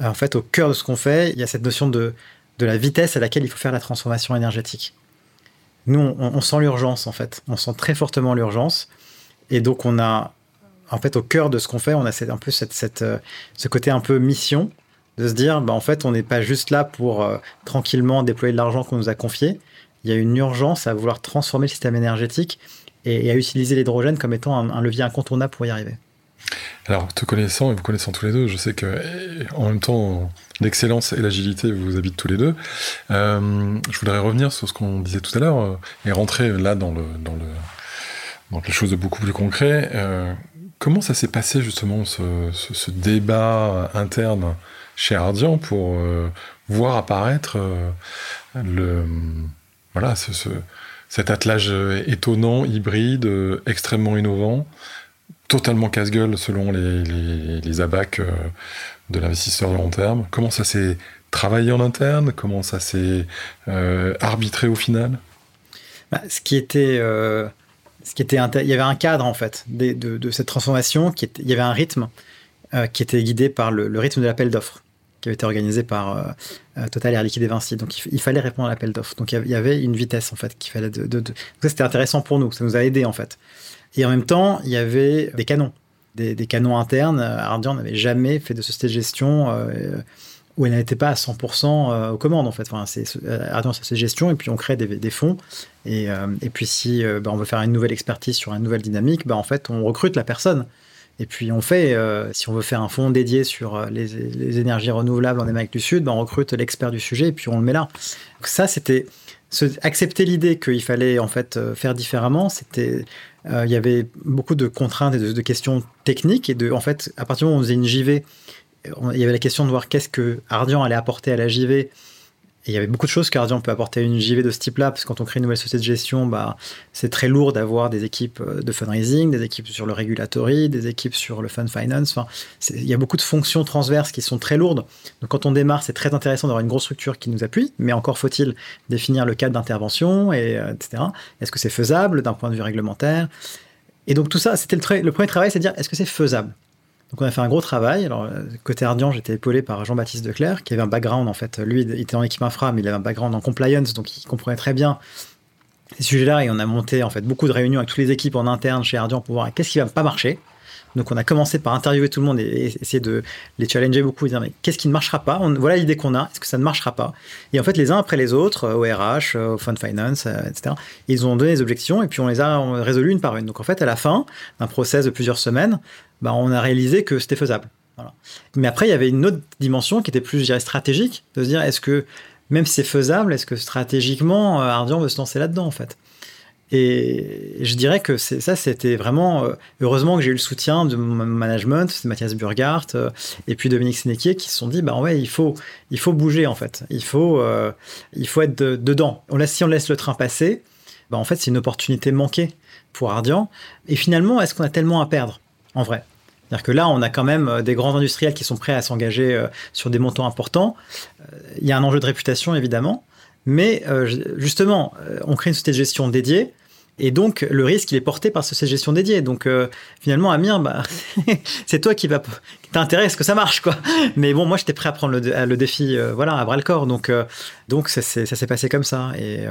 en fait, au cœur de ce qu'on fait, il y a cette notion de, de la vitesse à laquelle il faut faire la transformation énergétique. Nous, on, sent l'urgence, en fait. On sent très fortement l'urgence. Et donc, on a, en fait, au cœur de ce qu'on fait, on a un peu cette, cette, euh, ce côté un peu mission de se dire, bah, en fait, on n'est pas juste là pour euh, tranquillement déployer de l'argent qu'on nous a confié. Il y a une urgence à vouloir transformer le système énergétique et, à utiliser l'hydrogène comme étant un, levier incontournable pour y arriver. Alors, te connaissant et vous connaissant tous les deux, je sais que en même temps, l'excellence et l'agilité vous habitent tous les deux. Euh, je voudrais revenir sur ce qu'on disait tout à l'heure euh, et rentrer là dans le dans le dans quelque chose de beaucoup plus concret. comment ça s'est passé justement ce, ce débat interne chez Ardian pour euh, voir apparaître euh, le, voilà, ce, cet attelage étonnant, hybride, euh, extrêmement innovant, totalement casse-gueule selon les, abacs de l'investisseur de long terme. Comment ça s'est travaillé en interne? Comment ça s'est arbitré au final? Bah, Ce qui était... ce qui était il y avait un cadre en fait de, cette transformation, qui était, il y avait un rythme qui était guidé par le, rythme de l'appel d'offres qui avait été organisé par euh, euh, Total Air Liquide et Vinci. Donc il, fallait répondre à l'appel d'offres. Donc il y avait une vitesse en fait qu'il fallait. De, c'était intéressant pour nous, ça nous a aidé en fait. Et en même temps, il y avait des canons, des, des canons internes. Ardian n'avait jamais fait de société de gestion euh, où elle n'était pas à 100% aux commandes en fait. Enfin, c'est Ardian gestion et puis on crée des, des fonds. Et, et puis si bah, on veut faire une nouvelle expertise sur une nouvelle dynamique, bah, en fait on recrute la personne. Et puis on fait, euh, si on veut faire un fonds dédié sur euh, les, énergies renouvelables en Amérique du Sud, ben on recrute l'expert du sujet et puis on le met là. Donc ça, c'était accepter l'idée qu'il fallait en fait euh, faire différemment. C'était, il y avait beaucoup de contraintes et de, questions techniques et de, en fait, à partir du moment où on faisait une JV, il y avait la question de voir qu'est-ce que Ardian allait apporter à la JV il y avait beaucoup de choses qu'Ardian peut apporter à une JV de ce type-là, parce que quand on crée une nouvelle société de gestion, bah, c'est très lourd d'avoir des équipes euh, de fundraising, des équipes sur le regulatory, des équipes sur le fund finance. Il y a beaucoup de fonctions transverses qui sont très lourdes. Donc quand on démarre, c'est très intéressant d'avoir une grosse structure qui nous appuie, mais encore faut-il définir le cadre d'intervention, et, euh, etc. Est-ce que c'est faisable d'un point de vue réglementaire? Et donc tout ça, c'était le premier travail, c'est de dire, est-ce que c'est faisable? Donc on a fait un gros travail. Alors côté Ardian, j'étais épaulé par Jean-Baptiste Declerc, qui avait un background en fait. Lui, il était en équipe infra, mais il avait un background en compliance, donc il comprenait très bien ces sujets-là. Et on a monté en fait beaucoup de réunions avec toutes les équipes en interne chez Ardian pour voir qu'est-ce qui va pas marcher. Donc on a commencé par interviewer tout le monde et, essayer de les challenger beaucoup et dire mais qu'est-ce qui ne marchera pas? Voilà l'idée qu'on a, est-ce que ça ne marchera pas? Et en fait les uns après les autres, euh, au RH, euh, au Fund Finance, euh, etc., ils ont donné des objections et puis on les a résolues une par une. Donc en fait à la fin d'un process de plusieurs semaines, bah, on a réalisé que c'était faisable. Mais après il y avait une autre dimension qui était plus je dirais, stratégique, de se dire est-ce que même si c'est faisable, est-ce que stratégiquement Ardian veut se lancer là-dedans en fait? Et je dirais que ça, c'était vraiment euh, heureusement que j'ai eu le soutien de mon management, c'est Mathias Burgart euh, et puis Dominique Sénéquier qui se sont dit bah ouais il faut il faut bouger en fait, il faut euh, il faut être dedans. On laisse si on laisse le train passer, bah en fait c'est une opportunité manquée pour Ardian. Et finalement est-ce qu'on a tellement à perdre en vrai? C'est-à-dire que là, on a quand même des grands industriels qui sont prêts à s'engager sur des montants importants. Il y a un enjeu de réputation, évidemment. Mais justement, on crée une société de gestion dédiée. Et donc, le risque, il est porté par cette gestion dédiée. Donc, euh, finalement, Amir, bah, c'est toi qui va t'intéresse que ça marche, quoi. Mais bon, moi, j'étais prêt à prendre le, défi, euh, voilà, à bras le corps. Donc, euh, donc ça s'est passé comme ça. Et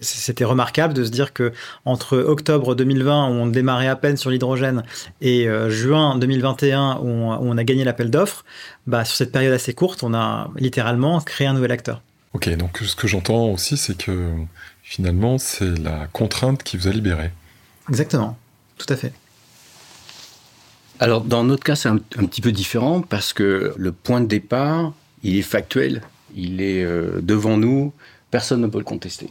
c'était remarquable de se dire que entre octobre 2020, où on démarrait à peine sur l'hydrogène, et juin 2021, où on, où on a gagné l'appel d'offres, bah, sur cette période assez courte, on a littéralement créé un nouvel acteur. Ok, donc ce que j'entends aussi, c'est que finalement, c'est la contrainte qui vous a libéré. Exactement, tout à fait. Alors, dans notre cas, c'est un, petit peu différent parce que le point de départ, il est factuel. il est euh, devant nous, personne ne peut le contester.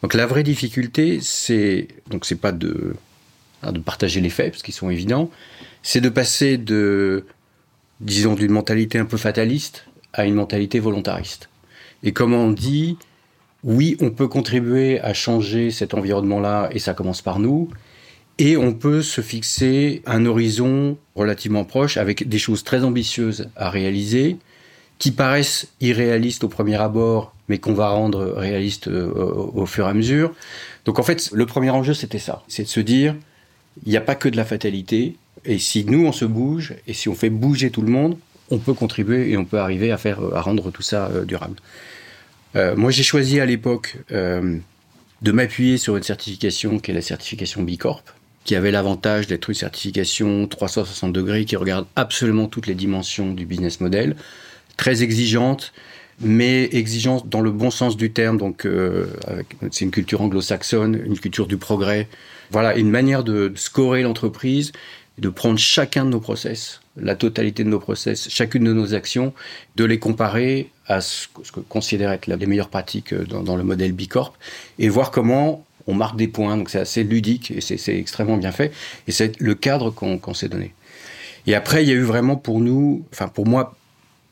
Donc la vraie difficulté, c'est donc c'est pas de, hein, de partager les faits parce qu'ils sont évidents, c'est de passer de disons d'une mentalité un peu fataliste à une mentalité volontariste. Et comme on dit, oui, on peut contribuer à changer cet environnement-là et ça commence par nous. Et on peut se fixer un horizon relativement proche avec des choses très ambitieuses à réaliser qui paraissent irréalistes au premier abord, mais qu'on va rendre réalistes euh, au, fur et à mesure. Donc en fait, le premier enjeu, c'était ça. C'est de se dire, il n'y a pas que de la fatalité. Et si nous, on se bouge, et si on fait bouger tout le monde, on peut contribuer et on peut arriver à, faire, à rendre tout ça euh, durable. Euh, moi, j'ai choisi à l'époque de m'appuyer sur une certification qui est la certification B Corp, qui avait l'avantage d'être une certification 360 degrés qui regarde absolument toutes les dimensions du business model très exigeante, mais exigeante dans le bon sens du terme. Donc, euh, c'est une culture anglo-saxonne, une culture du progrès. Voilà, une manière de scorer l'entreprise, de prendre chacun de nos process, la totalité de nos process, chacune de nos actions, de les comparer à ce que considère être les meilleures pratiques euh, dans, le modèle B Corp et voir comment on marque des points. Donc, c'est assez ludique et c'est extrêmement bien fait. Et c'est le cadre qu'on s'est donné. Et après, il y a eu vraiment pour nous, enfin pour moi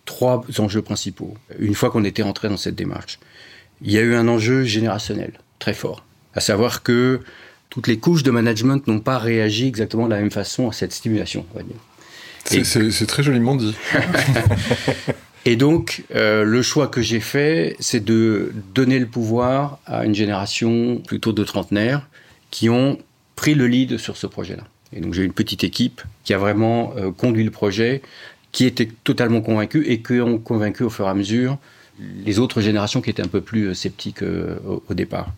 trois enjeux principaux, une fois qu'on était rentré dans cette démarche. Il y a eu un enjeu générationnel très fort, à savoir que toutes les couches de management n'ont pas réagi exactement de la même façon à cette stimulation, C'est très joliment dit. Et donc, euh, le choix que j'ai fait, c'est de donner le pouvoir à une génération plutôt de trentenaires qui ont pris le lead sur ce projet-là. Et donc, j'ai une petite équipe qui a vraiment euh, conduit le projet qui étaient totalement convaincus et qui ont convaincu au fur et à mesure les autres générations qui étaient un peu plus euh, sceptiques euh, au, départ.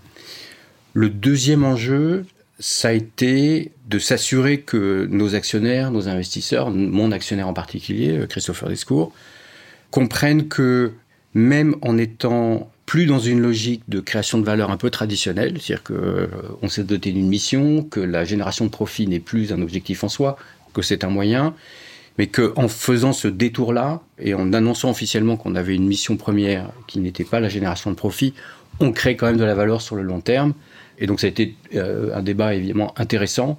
Le deuxième enjeu, ça a été de s'assurer que nos actionnaires, nos investisseurs, mon actionnaire en particulier, euh, Christopher Descours, comprennent que même en étant plus dans une logique de création de valeur un peu traditionnelle, c'est-à-dire qu'on s'est doté d'une mission, que la génération de profit n'est plus un objectif en soi, que c'est un moyen, mais qu'en faisant ce détour-là et en annonçant officiellement qu'on avait une mission première qui n'était pas la génération de profit, on crée quand même de la valeur sur le long terme. Et donc ça a été euh, un débat évidemment intéressant,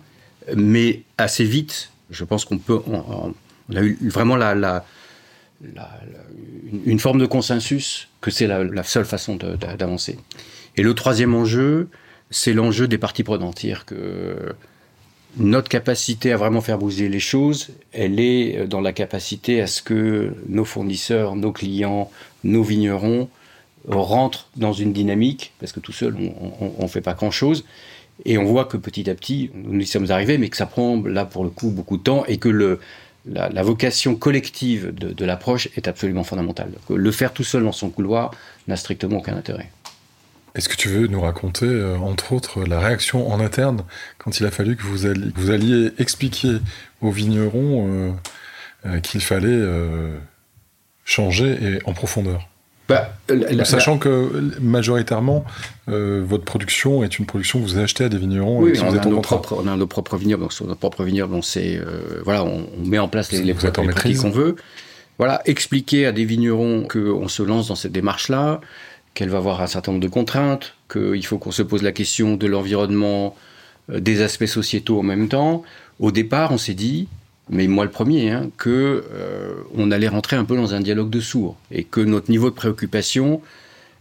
mais assez vite, je pense qu'on peut, on, a eu vraiment la, une forme de consensus que c'est la, seule façon d'avancer. Et le troisième enjeu, c'est l'enjeu des parties prenantes, c'est-à-dire que notre capacité à vraiment faire bouger les choses, elle est dans la capacité à ce que nos fournisseurs, nos clients, nos vignerons rentrent dans une dynamique, parce que tout seul, on ne fait pas grand-chose. Et on voit que petit à petit, nous y sommes arrivés, mais que ça prend là pour le coup beaucoup de temps et que le, la, vocation collective de, de l'approche est absolument fondamentale. Le faire tout seul dans son couloir n'a strictement aucun intérêt. Est-ce que tu veux nous raconter, euh, entre autres, la réaction en interne quand il a fallu que vous alliez, vous alliez expliquer aux vignerons euh, euh, qu'il fallait changer et en profondeur? Bah, Sachant que majoritairement, votre production est une production que vous achetez à des vignerons. Oui, on, a nos propres, on a nos propres vignobles. Donc sur nos propres vignobles, on, voilà, on, met en place les, les, pratiques qu'on veut. Voilà, expliquer à des vignerons qu'on se lance dans cette démarche-là, qu'elle va avoir un certain nombre de contraintes, qu'il faut qu'on se pose la question de l'environnement, euh, des aspects sociétaux en même temps. Au départ, on s'est dit, mais moi le premier, hein, que euh, on allait rentrer un peu dans un dialogue de sourds et que notre niveau de préoccupation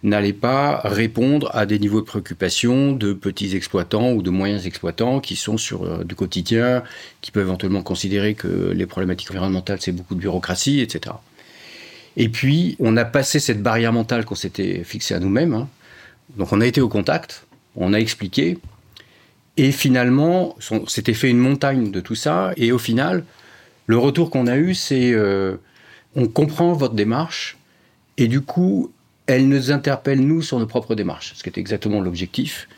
n'allait pas répondre à des niveaux de préoccupation de petits exploitants ou de moyens exploitants qui sont sur euh, du quotidien, qui peuvent éventuellement considérer que les problématiques environnementales c'est beaucoup de bureaucratie, etc. Et puis, on a passé cette barrière mentale qu'on s'était fixée à nous-mêmes. Hein. Donc, on a été au contact, on a expliqué. Et finalement, on s'était fait une montagne de tout ça. Et au final, le retour qu'on a eu, c'est euh, on comprend votre démarche. Et du coup, elle nous interpelle, nous, sur nos propres démarches, ce qui est exactement l'objectif.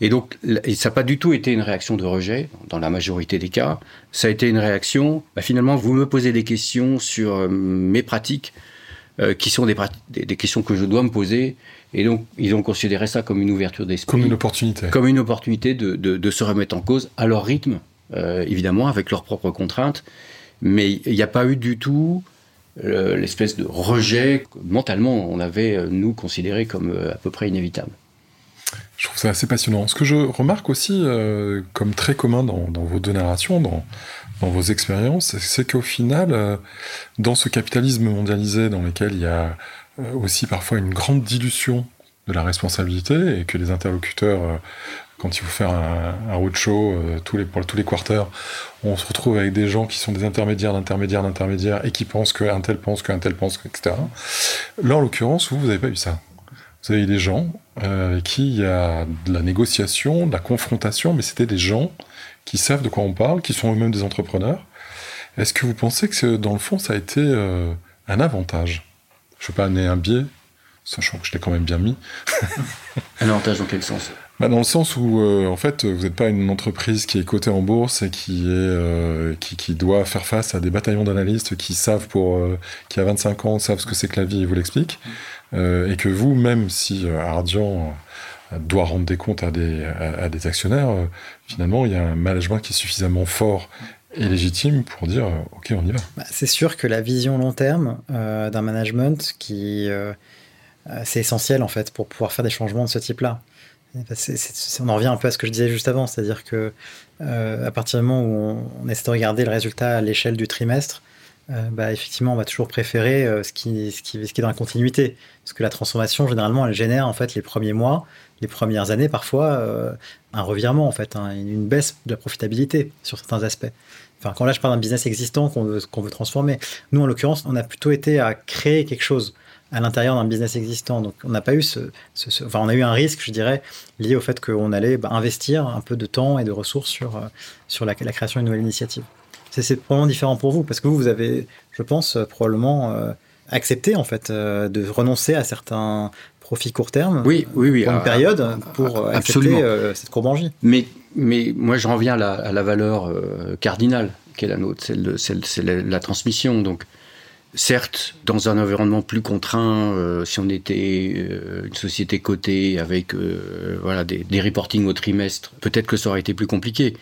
Et donc, ça n'a pas du tout été une réaction de rejet, dans la majorité des cas. Ça a été une réaction, bah, finalement, vous me posez des questions sur euh, mes pratiques, euh, qui sont des, des, questions que je dois me poser. Et donc, ils ont considéré ça comme une ouverture d'esprit. Comme une opportunité. Comme une opportunité de, de, de se remettre en cause à leur rythme, euh, évidemment, avec leurs propres contraintes. Mais il n'y a pas eu du tout l'espèce de rejet que mentalement on avait, nous, considéré comme à peu près inévitable. Je trouve ça assez passionnant. Ce que je remarque aussi comme très commun dans, vos deux narrations, dans, vos expériences, c'est qu'au final, dans ce capitalisme mondialisé dans lequel il y a aussi parfois une grande dilution de la responsabilité et que les interlocuteurs, euh, quand il faut faire un, un roadshow euh, tous les, pour tous les quarters, on se retrouve avec des gens qui sont des intermédiaires d'intermédiaires d'intermédiaires et qui pensent qu'un tel pense qu'un tel pense, etc. Là, en l'occurrence, vous, vous n'avez pas eu ça. Vous avez eu des gens euh, qui il y a de la négociation, de la confrontation, mais c'était des gens qui savent de quoi on parle, qui sont eux-mêmes des entrepreneurs. Est-ce que vous pensez que dans le fond, ça a été un avantage? Je ne veux pas amener un biais, sachant que je l'ai quand même bien mis. Un avantage dans quel sens? Bah Dans le sens où, euh, en fait, vous n'êtes pas une entreprise qui est cotée en bourse et euh, qui, doit faire face à des bataillons d'analystes qui savent, pour, euh, qui a 25 ans, savent ce que c'est que la vie et vous l'expliquent. et que vous, même si Ardian doit rendre des comptes à des, à, actionnaires, finalement, il y a un management qui est suffisamment fort et légitime pour dire ok on y va. Bah, c'est sûr que la vision long terme d'un management c'est essentiel en fait pour pouvoir faire des changements de ce type-là. On en revient un peu à ce que je disais juste avant, c'est-à-dire que euh, à partir du moment où on, essaie de regarder le résultat à l'échelle du trimestre, euh, bah, effectivement, on va toujours préférer ce, qui, ce, qui, est dans la continuité. Parce que la transformation, généralement, elle génère en fait les premiers mois, les premières années, parfois, un revirement, en fait, hein, une baisse de la profitabilité sur certains aspects. Enfin, quand là, je parle d'un business existant qu'on veut transformer. Nous, en l'occurrence, on a plutôt été à créer quelque chose à l'intérieur d'un business existant. Donc on n'a pas eu ce, enfin on a eu un risque, je dirais, lié au fait qu'on allait bah, investir un peu de temps et de ressources sur, euh, sur la, création d'une nouvelle initiative. C'est probablement différent pour vous parce que vous, vous avez, je pense, euh, probablement euh, accepté en fait de renoncer à certains profits court terme. Oui, oui, oui. Pour une période pour accepter cette courbangie. Mais, mais moi, je reviens à la, valeur cardinale qui est la nôtre, c'est la transmission. Donc Certes, dans un environnement plus contraint, euh, si on était euh, une société cotée avec euh, voilà, des, des, reportings au trimestre, peut-être que ça aurait été plus compliqué.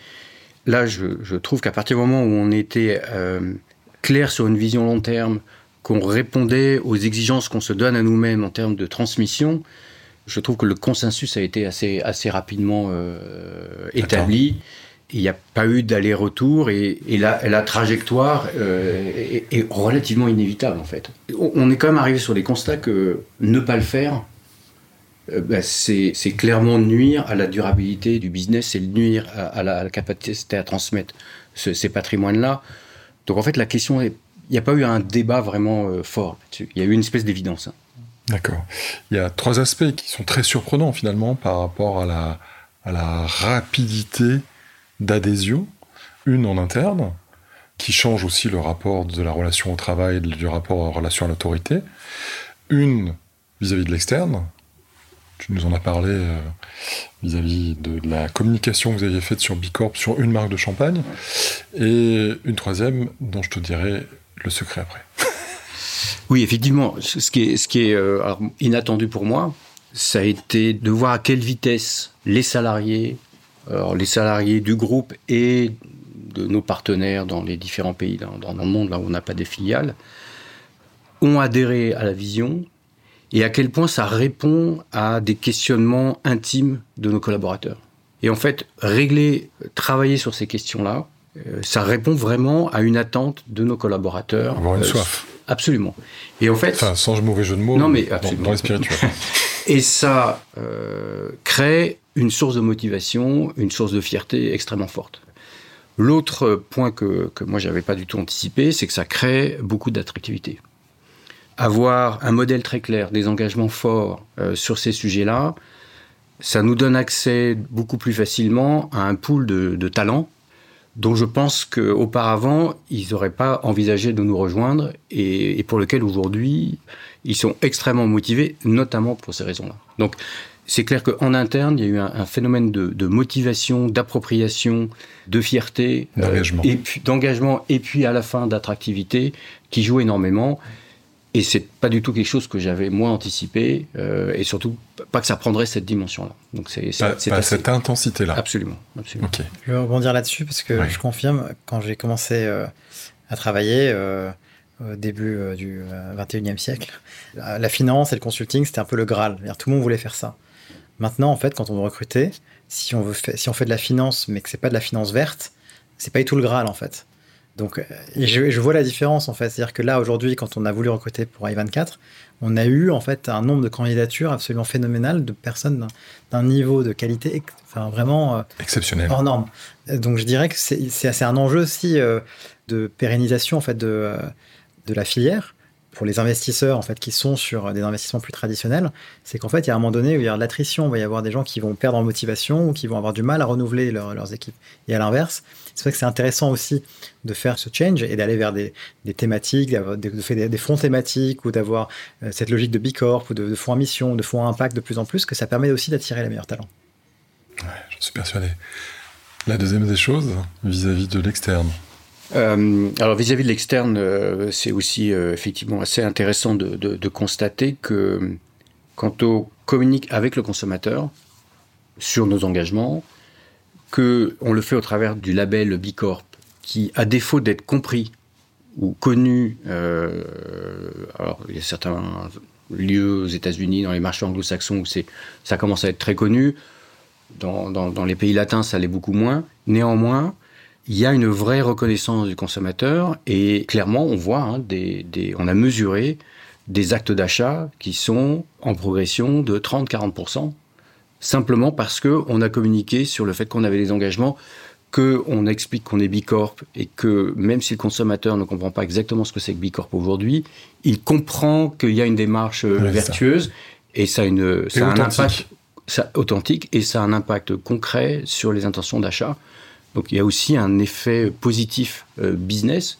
Là, je, je trouve qu'à partir du moment où on était clair sur une vision long terme, qu'on répondait aux exigences qu'on se donne à nous-mêmes en termes de transmission, je trouve que le consensus a été assez, assez rapidement établi il n'y a pas eu d'aller-retour et, la, trajectoire euh, est, relativement inévitable en fait. On est quand même arrivé sur les constats que ne pas le faire, euh, bah, c'est clairement nuire à la durabilité du business, c'est nuire à, la, capacité à transmettre ces patrimoines-là. Donc en fait la question est, il n'y a pas eu un débat vraiment euh, fort Il y a eu une espèce d'évidence. Hein. D'accord. Il y a trois aspects qui sont très surprenants finalement par rapport à la rapidité d'adhésion, une en interne, qui change aussi le rapport de la relation au travail, du rapport en relation à l'autorité, une vis-à-vis de l'externe, tu nous en as parlé euh, vis-à-vis de, la communication que vous aviez faite sur Bicorp sur une marque de champagne, et une troisième dont je te dirai le secret après. oui, effectivement, ce qui est, euh, inattendu pour moi, ça a été de voir à quelle vitesse les salariés alors, les salariés du groupe et de nos partenaires dans les différents pays dans, le monde, là où on n'a pas des filiales, ont adhéré à la vision et à quel point ça répond à des questionnements intimes de nos collaborateurs. Et en fait, régler, travailler sur ces questions-là, euh, ça répond vraiment à une attente de nos collaborateurs. Avoir une euh, soif. Absolument. Et en fait, enfin, sans mauvais jeu de mots, non, mais dans, les spirituels. et ça euh, crée une source de motivation, une source de fierté extrêmement forte. L'autre point que, que moi j'avais pas du tout anticipé, c'est que ça crée beaucoup d'attractivité. Avoir un modèle très clair, des engagements forts euh, sur ces sujets-là, ça nous donne accès beaucoup plus facilement à un pool de, talents dont je pense qu'auparavant, ils n'auraient pas envisagé de nous rejoindre et, et pour lequel aujourd'hui, ils sont extrêmement motivés, notamment pour ces raisons-là. Donc, c'est clair qu'en interne, il y a eu un, phénomène de, motivation, d'appropriation, de fierté, euh, d'engagement, et puis d'engagement, et puis à la fin d'attractivité, qui joue énormément. Et c'est pas du tout quelque chose que j'avais moins anticipé, euh, et surtout pas que ça prendrait cette dimension-là. Donc c'est cette intensité-là. Absolument, absolument. Je vais rebondir là-dessus parce que je confirme quand j'ai commencé euh, à travailler au début euh, du 21e siècle. La finance et le consulting, c'était un peu le Graal. Tout le monde voulait faire ça. Maintenant, en fait, quand on veut recruter, si on, veut si on fait de la finance, mais que c'est pas de la finance verte, c'est pas du tout le Graal, en fait. Donc, je, je, vois la différence, en fait. C'est-à-dire que là, aujourd'hui, quand on a voulu recruter pour I24, on a eu, en fait, un nombre de candidatures absolument phénoménal de personnes d'un niveau de qualité, enfin, vraiment... Exceptionnel. Hors norme. Donc, je dirais que c'est un enjeu aussi de pérennisation, en fait, de de la filière pour les investisseurs en fait qui sont sur des investissements plus traditionnels, c'est qu'en fait il y a un moment donné où il y a de l'attrition, il va y avoir des gens qui vont perdre en motivation ou qui vont avoir du mal à renouveler leurs équipes. Et à l'inverse, c'est vrai que c'est intéressant aussi de faire ce change et d'aller vers des, thématiques, de faire des, fonds thématiques ou d'avoir euh, cette logique de Bicorp ou de, fonds à mission, de fonds à impact de plus en plus, que ça permet aussi d'attirer les meilleurs talents. Ouais, j'en suis persuadé. La deuxième des choses, vis à -vis de l'externe, euh, alors vis-à-vis de l'externe, euh, c'est aussi euh, effectivement assez intéressant de, constater que quand on communique avec le consommateur sur nos engagements, que on le fait au travers du label Bicorp, qui, à défaut d'être compris ou connu, alors il y a certains lieux aux États-Unis, dans les marchés anglo-saxons où ça commence à être très connu. Dans les pays latins, ça l'est beaucoup moins. Néanmoins, il y a une vraie reconnaissance du consommateur et clairement, on voit, hein, des, on a mesuré des actes d'achat qui sont en progression de 30-40%, simplement parce qu'on a communiqué sur le fait qu'on avait des engagements, qu'on explique qu'on est Bicorp et que même si le consommateur ne comprend pas exactement ce que c'est que Bicorp aujourd'hui, il comprend qu'il y a une démarche euh, vertueuse et ça a, une, ça a un impact ça, authentique et ça a un impact concret sur les intentions d'achat. Donc il y a aussi un effet positif euh, business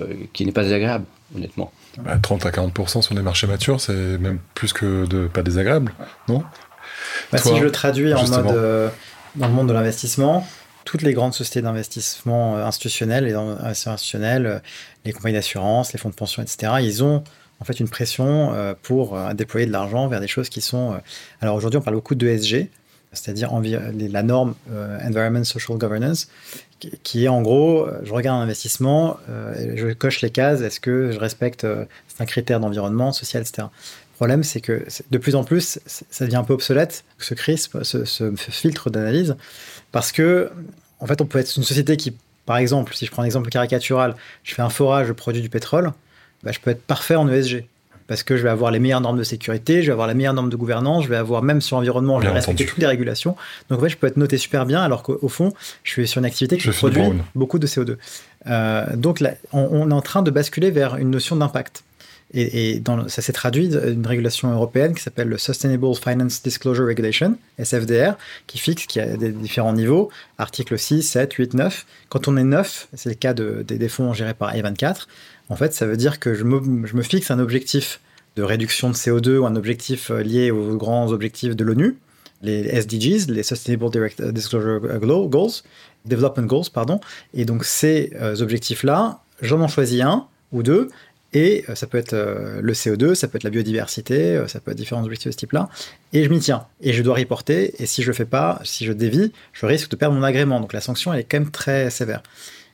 euh, qui n'est pas désagréable, honnêtement. 30 bah, à 40% sur les marchés matures, c'est même plus que de pas désagréable, non? Bah, Si je le traduis en mode euh, dans le monde de l'investissement, toutes les grandes sociétés d'investissement institutionnelles, les institutionnels, les compagnies d'assurance, les fonds de pension, etc., ils ont en fait une pression pour déployer de l'argent vers des choses qui sont. alors aujourd'hui, on parle beaucoup d'ESG, c'est-à-dire la norme euh, Environment Social Governance, qui, est en gros, euh, je regarde un investissement, euh, je coche les cases, est-ce que je respecte un critère d'environnement, social, etc. Le problème, c'est que de plus en plus, ça devient un peu obsolète, ce CRISP, ce, filtre d'analyse, parce que, en fait, on peut être une société qui, par exemple, si je prends un exemple caricatural, je fais un forage, je produis du pétrole, bah, je peux être parfait en ESG parce que je vais avoir les meilleures normes de sécurité, je vais avoir la meilleure norme de gouvernance, je vais avoir même sur l'environnement, je vais respecter toutes les régulations. Donc en fait, je peux être noté super bien, alors qu'au fond, je suis sur une activité qui produit beaucoup de CO2. Euh, donc là, on, est en train de basculer vers une notion d'impact. Et, dans, ça s'est traduit d'une régulation européenne qui s'appelle le Sustainable Finance Disclosure Regulation, SFDR, qui fixe qu'il y a des différents niveaux, articles 6, 7, 8, 9. Quand on est 9, c'est le cas de, des fonds gérés par A24, en fait, ça veut dire que je me, fixe un objectif de réduction de CO2 ou un objectif euh, lié aux grands objectifs de l'ONU, les SDGs, les Sustainable euh, Disclosure Goals, Development Goals, pardon. Et donc ces euh, objectifs-là, j'en en choisis un ou deux, et ça peut être le CO2, ça peut être la biodiversité, ça peut être différents objectifs de ce type-là, et je m'y tiens. Et je dois reporter, et si je ne le fais pas, si je dévie, je risque de perdre mon agrément. Donc la sanction, elle est quand même très sévère.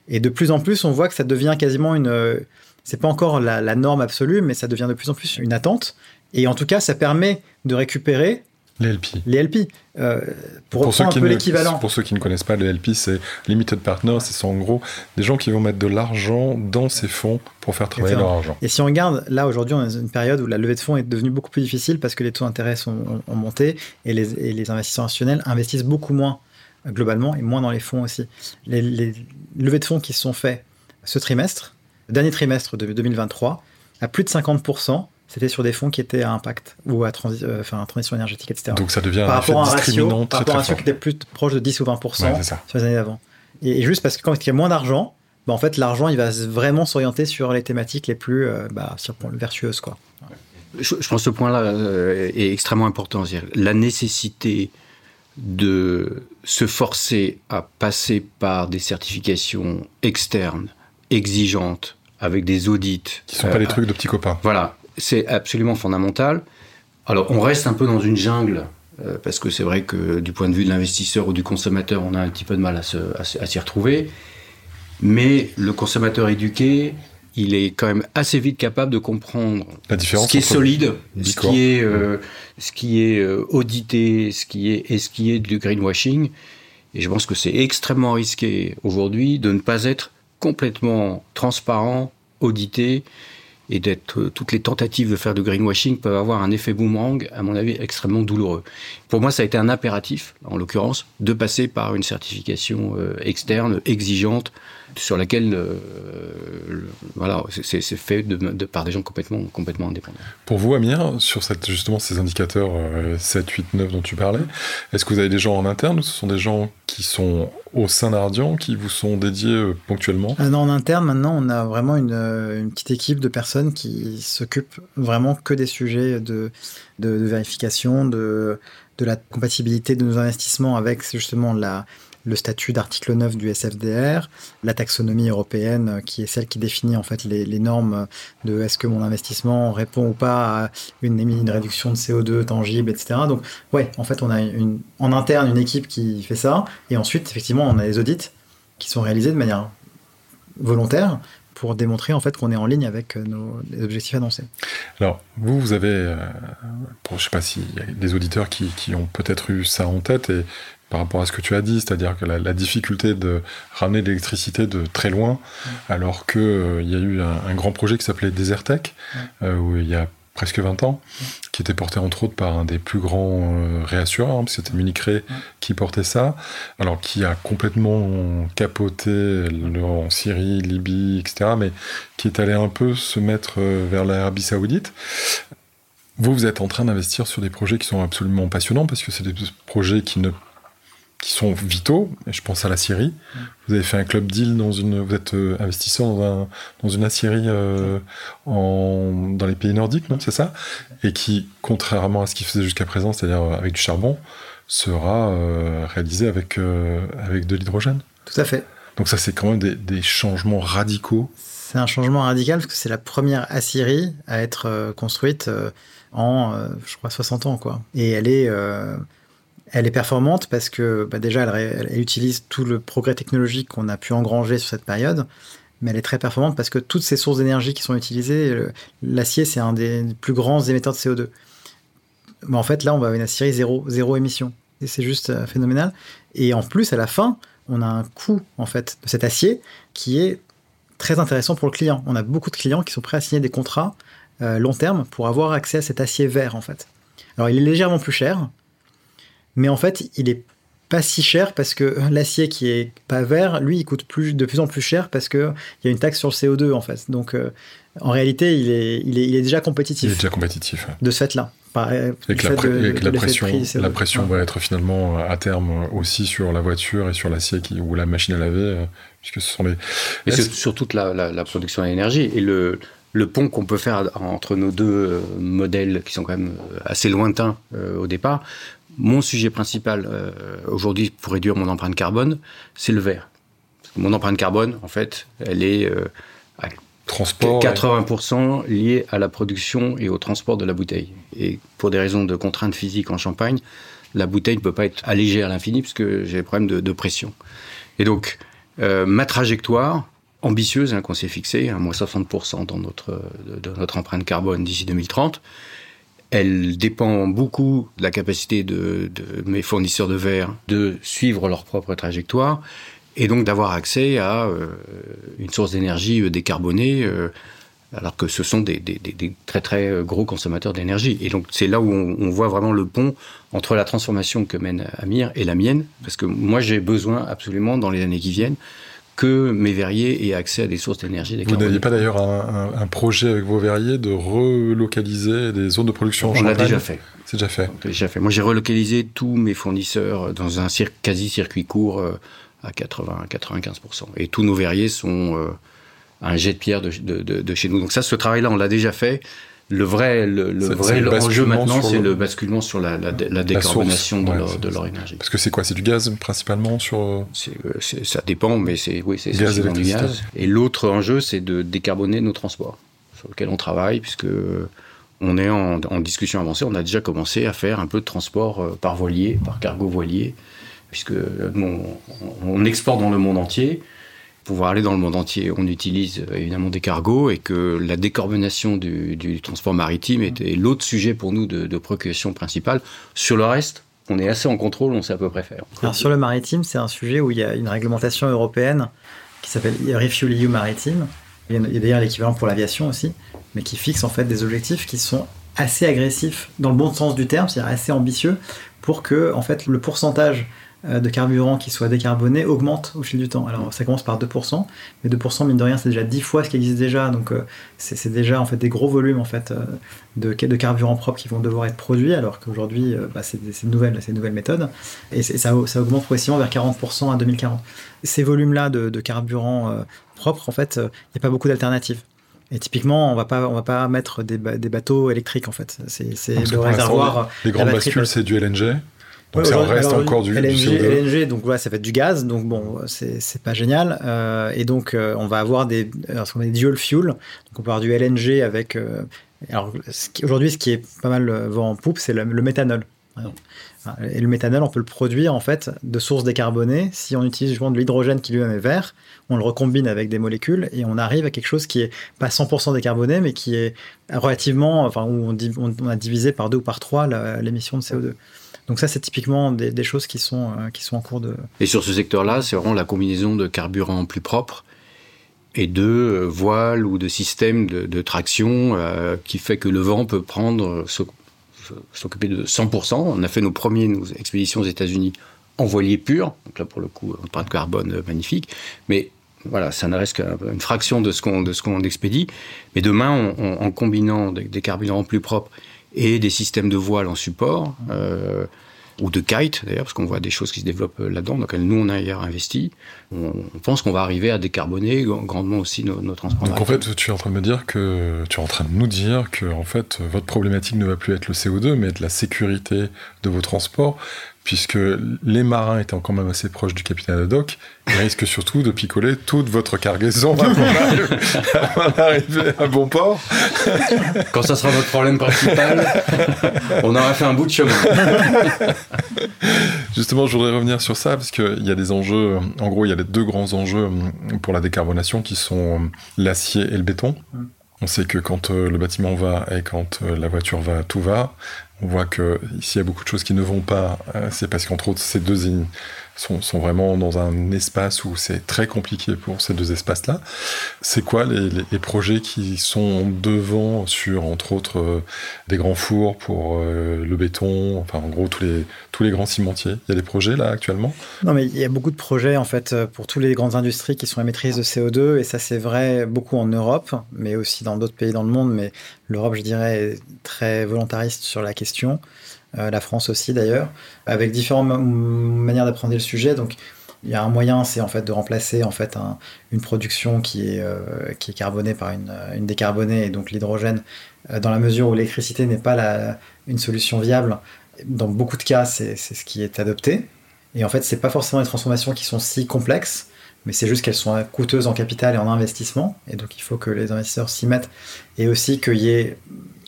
Et de plus en plus, on voit que ça devient quasiment une, c'est pas encore la, norme absolue, mais ça devient de plus en plus une attente. Et en tout cas, ça permet de récupérer les LP. Les LP. Euh, pour, pour ceux un peu l'équivalent. Pour ceux qui ne connaissent pas, les LP, c'est Limited Partners. Ce sont en gros des gens qui vont mettre de l'argent dans ces fonds pour faire travailler leur argent. Et si on regarde, là aujourd'hui, on est dans une période où la levée de fonds est devenue beaucoup plus difficile parce que les taux d'intérêt ont, monté et les, et les investisseurs institutionnels investissent beaucoup moins globalement et moins dans les fonds aussi. Les, les levées de fonds qui se sont faites ce trimestre, dernier trimestre de 2023, à plus de 50%, c'était sur des fonds qui étaient à impact ou à euh, transition énergétique, etc. Donc ça devient par rapport à un ratio, par rapport à un ratio qui était plus proche de 10 ou 20% sur les années d'avant. Et, juste parce que quand il y a moins d'argent, bah, en fait l'argent il va vraiment s'orienter sur les thématiques les plus euh, bah, vertueuses. Quoi. Je, pense que ce point-là euh, est extrêmement important. La nécessité de se forcer à passer par des certifications externes exigeantes, avec des audits. Qui ne sont pas des euh, trucs de petits copains. Voilà, c'est absolument fondamental. Alors, on reste un peu dans une jungle, euh, parce que c'est vrai que du point de vue de l'investisseur ou du consommateur, on a un petit peu de mal à, s'y retrouver. Mais le consommateur éduqué il est quand même assez vite capable de comprendre La différence ce qui est solide, ce Bicor. qui est, euh, ce qui est euh, audité, ce qui est, et ce qui est du greenwashing. Et je pense que c'est extrêmement risqué aujourd'hui de ne pas être complètement transparent, audité, et d'être euh, toutes les tentatives de faire du greenwashing peuvent avoir un effet boomerang, à mon avis, extrêmement douloureux. Pour moi, ça a été un impératif, en l'occurrence, de passer par une certification euh, externe, exigeante, sur laquelle, euh, voilà, c'est- fait de- de- par des gens complètement, complètement indépendants. Pour vous, Amir, sur cette, justement ces indicateurs euh, 7, 8, 9 dont tu parlais, est-ce que vous avez des gens en interne ou ce sont des gens qui sont au sein d'Ardian, qui vous sont dédiés euh, ponctuellement? Ah non, en interne, maintenant, on a vraiment une, euh, une petite équipe de personnes qui s'occupent vraiment que des sujets de, de, de vérification, de, de la compatibilité de nos investissements avec justement la, le statut d'article 9 du SFDR, la taxonomie européenne euh, qui est celle qui définit en fait les, normes de est-ce que mon investissement répond ou pas à une, une réduction de CO2 tangible, etc. Donc ouais, en fait on a en interne une équipe qui fait ça et ensuite effectivement on a les audits qui sont réalisés de manière volontaire pour démontrer en fait qu'on est en ligne avec euh, nos les objectifs annoncés. Alors, vous, vous avez, euh, pour, je sais pas s'il y a des auditeurs qui, qui ont peut-être eu ça en tête, et par rapport à ce que tu as dit, c'est-à-dire que la, la difficulté de ramener de l'électricité de très loin, alors qu'il il y a eu un, un grand projet qui s'appelait Desertec, euh, où il y a presque 20 ans, qui était porté entre autres par un des plus grands euh, réassureurs, hein, c'était Munich qui portait ça, alors qui a complètement capoté le- en Syrie, Libye, etc., mais qui est allé un peu se mettre euh, vers l'Arabie Saoudite. Vous, vous êtes en train d'investir sur des projets qui sont absolument passionnants parce que c'est des projets qui ne qui sont vitaux. Et je pense à la Syrie. Vous avez fait un club deal dans une. Vous êtes euh, investisseur dans, un, dans une aciérie euh, en, dans les pays nordiques, non C'est ça? Et qui, contrairement à ce qu'il faisait jusqu'à présent, c'est-à-dire euh, avec du charbon, sera euh, réalisé avec, euh, avec de l'hydrogène. Tout à fait. Donc ça, c'est quand même des, des changements radicaux. C'est un changement radical parce que c'est la première Assyrie à être construite en, je crois, 60 ans. Quoi. Et elle est, elle est performante parce que bah, déjà, elle, utilise tout le progrès technologique qu'on a pu engranger sur cette période. Mais elle est très performante parce que toutes ces sources d'énergie qui sont utilisées, l'acier, c'est un des plus grands émetteurs de CO2. Mais en fait, là, on va avoir une Assyrie zéro, zéro émission. Et c'est juste euh, phénoménal. Et en plus, à la fin, on a un coût en fait de cet acier qui est très intéressant pour le client. On a beaucoup de clients qui sont prêts à signer des contrats euh, long terme pour avoir accès à cet acier vert en fait. Alors il est légèrement plus cher, mais en fait il est pas si cher parce que l'acier qui est pas vert, lui, il coûte plus, de plus en plus cher parce que il y a une taxe sur le CO2 en fait. Donc euh, en réalité, il est, il est, il est déjà Il compétitif est déjà compétitif. ouais. de ce fait-là. Euh, Et du que la, de- et que la pression, prix CO2. la pression Ouais. va être finalement euh, à terme aussi sur la voiture et sur l'acier ou la machine à laver, euh, puisque ce sont les. Et sur, toute la, la- la production d'énergie et le, le pont qu'on peut faire entre nos deux euh, modèles qui sont quand même euh, assez lointains euh, au départ. Mon sujet principal euh, aujourd'hui pour réduire mon empreinte carbone, c'est le verre. Parce que Mon empreinte carbone, en fait, elle est euh, à Transport. 80% liée à la production et au transport de la bouteille. Et pour des raisons de contraintes physiques en Champagne, la bouteille ne peut pas être allégée à l'infini puisque j'ai des problèmes de, de pression. Et donc, euh, ma trajectoire ambitieuse hein, qu'on s'est fixée, à moins 60% dans notre, de, de notre empreinte carbone d'ici 2030, elle dépend beaucoup de la capacité de, mes fournisseurs de verre de suivre leur propre trajectoire et donc d'avoir accès à euh, une source d'énergie euh, décarbonée, euh, alors que ce sont des, très très gros consommateurs d'énergie. Et donc c'est là où on voit vraiment le pont entre la transformation que mène Amir et la mienne, parce que moi j'ai besoin absolument dans les années qui viennent que mes verriers aient accès à des sources d'énergie Vous n'aviez pas d'ailleurs un, un- un projet avec vos verriers de relocaliser des zones de production en On l'a déjà fait. C'est déjà fait. On l'a déjà fait. Moi, j'ai relocalisé tous mes fournisseurs dans un cir- quasi-circuit court euh, à 80-95%. Et tous nos verriers sont euh, à un jet de pierre de, de- de- de chez nous. Donc ça, ce travail-là, on l'a déjà fait. Le vrai, le, vrai le enjeu maintenant, c'est le- le basculement sur la, la, la décarbonation source, de, ouais, leur, de énergie. Parce que c'est quoi C'est du gaz principalement sur. euh, euh, ça dépend, mais c'est oui, c'est du gaz. Et l'autre enjeu, c'est de décarboner nos transports, sur lequel on travaille, puisque on est en, en discussion avancée. On a déjà commencé à faire un peu de transport euh, par voilier, par cargo voilier, puisque euh, nous, on, on exporte dans le monde entier. Pouvoir aller dans le monde entier. On utilise évidemment des cargos et que la décarbonation du, transport maritime était l'autre sujet pour nous de, de préoccupation principale. Sur le reste, on est assez en contrôle, on sait à peu près faire. Alors sur le maritime, c'est un sujet où il y a une réglementation européenne qui s'appelle Refuel EU Maritime. Il y a d'ailleurs l'équivalent pour l'aviation aussi, mais qui fixe en fait des objectifs qui sont assez agressifs dans le bon sens du terme, c'est-à-dire assez ambitieux pour que en fait le pourcentage euh, de carburant qui soit décarboné augmente au fil du temps. Alors ça commence par 2%, mais 2% mine de rien c'est déjà 10 fois ce qui existe déjà, donc euh, c'est déjà en fait des gros volumes en fait euh, de, de carburant propre qui vont devoir être produits, alors qu'aujourd'hui bah, c'est une nouvelle, nouvelle méthode, et ça, ça, augmente progressivement vers 40% à 2040. Ces volumes-là de, de, carburant propre, en fait, il n'y a pas beaucoup d'alternatives. Et typiquement, on va pas, on va pas mettre des, des bateaux électriques en fait. C'est le réservoir. Les, grandes bascules, c'est du LNG. Donc ça reste encore du, LNG, LNG, donc voilà, ça va être du gaz, donc bon, c'est pas génial. Euh, et donc euh, on va avoir des, ce qu'on dual fuel, donc on peut avoir du LNG avec. Euh, alors aujourd'hui, ce qui est pas mal vent en poupe, c'est le, méthanol. Et le méthanol, on peut le produire en fait de sources décarbonées. Si on utilise justement de l'hydrogène qui lui-même est vert, on le recombine avec des molécules et on arrive à quelque chose qui est pas 100% décarboné, mais qui est relativement, enfin où on, a divisé par deux ou par trois l'émission de CO2. Donc ça, c'est typiquement des, choses qui sont, euh, qui sont en cours de... Et sur ce secteur-là, c'est vraiment la combinaison de carburants plus propres et de euh, voiles ou de systèmes de, traction euh, qui fait que le vent peut prendre, s'occuper de 100%. On a fait nos premières expéditions aux États-Unis en voilier pur, donc là pour le coup, de carbone magnifique, mais voilà, ça ne reste qu'une fraction de ce qu'on qu'on expédie. Mais demain, en combinant des, carburants plus propres et des systèmes de voile en support, euh, ou de kite d'ailleurs, parce qu'on voit des choses qui se développent euh, là-dedans, donc nous on a hier investi. On, pense qu'on va arriver à décarboner grandement aussi nos, nos transports. Donc en fait, tu es en train de me dire que tu es en train de nous dire que en fait votre problématique ne va plus être le CO2, mais être la sécurité de vos transports, puisque les marins étant quand même assez proches du capitaine Haddock, ils risquent surtout de picoler toute votre cargaison avant d'arriver à bon port. Quand ça sera votre problème principal, on aura fait un bout de chemin. Justement, je voudrais revenir sur ça, parce qu'il y a des enjeux, en gros, il y a les deux grands enjeux pour la décarbonation qui sont l'acier et le béton. Mm. On sait que quand euh, le bâtiment va et quand euh, la voiture va, tout va. On voit que s'il y a beaucoup de choses qui ne vont pas, euh, c'est parce qu'entre autres, ces deux sont, vraiment dans un espace où c'est très compliqué pour ces deux espaces-là. C'est quoi les, projets qui sont devant sur, entre autres, euh, des grands fours pour euh, le béton, enfin en gros tous les, grands cimentiers? Il y a des projets là actuellement? Non mais il y a beaucoup de projets en fait pour toutes les grandes industries qui sont émettrices de CO2 et ça c'est vrai beaucoup en Europe, mais aussi dans d'autres pays dans le monde, mais l'Europe je dirais est très volontariste sur la question. Euh, la France aussi d'ailleurs, avec différentes manières d'apprendre le sujet. Donc il y a un moyen, c'est en fait de remplacer en fait une production qui est, euh, qui est carbonée par une, une décarbonée et donc l'hydrogène, euh, dans la mesure où l'électricité n'est pas la, une solution viable. Dans beaucoup de cas, c'est ce qui est adopté. Et en fait, c'est pas forcément des transformations qui sont si complexes, mais c'est juste qu'elles sont coûteuses en capital et en investissement. Et donc il faut que les investisseurs s'y mettent et aussi qu'il y ait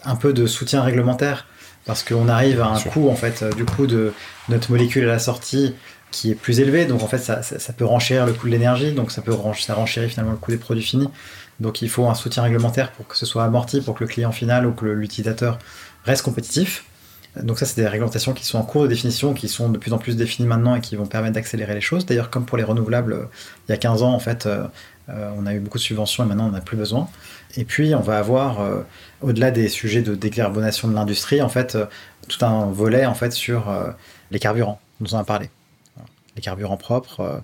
un peu de soutien réglementaire parce qu'on arrive à un coût en fait du coup de notre molécule à la sortie qui est plus élevé. Donc en fait ça, ça, peut renchérir le coût de l'énergie. Donc ça peut ça renchérir finalement le coût des produits finis. Donc il faut un soutien réglementaire pour que ce soit amorti pour que le client final ou que l'utilisateur reste compétitif donc ça c'est des réglementations qui sont en cours de définition qui sont de plus en plus définies maintenant et qui vont permettre d'accélérer les choses. D'ailleurs comme pour les renouvelables euh, il y a 15 ans en fait euh, euh, on a eu beaucoup de subventions et maintenant on n'a plus besoin. Et puis, on va avoir, au-delà des sujets de décarbonation de l'industrie, en fait, tout un volet en fait sur les carburants, on a parlé. Les carburants propres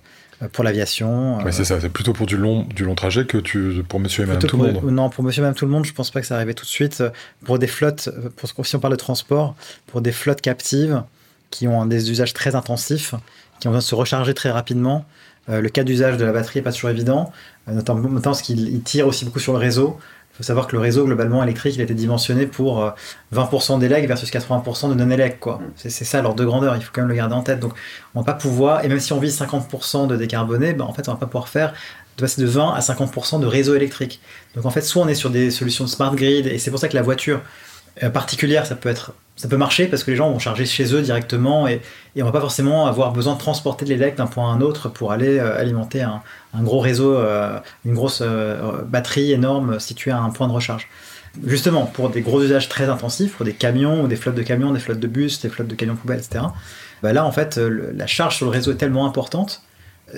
pour l'aviation. Mais c'est ça, c'est plutôt pour du long, du long trajet que tu, pour monsieur et madame tout le monde. Non, pour monsieur et madame tout le monde, je pense pas que ça arrive tout de suite. Pour des flottes, pour, si on parle de transport, pour des flottes captives qui ont des usages très intensifs, qui ont besoin de se recharger très rapidement, le cas d'usage de la batterie n'est pas toujours évident. Euh, notamment parce qu'il tire aussi beaucoup sur le réseau. Faut savoir que le réseau globalement électrique, il a été dimensionné pour 20% d'élec versus 80% de non-élec. Quoi. C'est, ça l'ordre de grandeur, il faut quand même le garder en tête. Donc on va pas pouvoir, et même si on vise 50% de décarboné, ben, en fait on va pas pouvoir faire de passer de 20 à 50% de réseau électrique. Donc en fait soit on est sur des solutions de smart grid, et c'est pour ça que la voiture particulière, ça peut être ça peut marcher parce que les gens vont charger chez eux directement et, et on va pas forcément avoir besoin de transporter de l'élect d'un point à un autre pour aller euh, alimenter un, gros réseau, euh, une grosse euh, batterie énorme située à un point de recharge. Justement, pour des gros usages très intensifs, pour des camions ou des flottes de camions, des flottes de bus, des flottes de camions poubelles, etc. Bah là, en fait, la charge sur le réseau est tellement importante.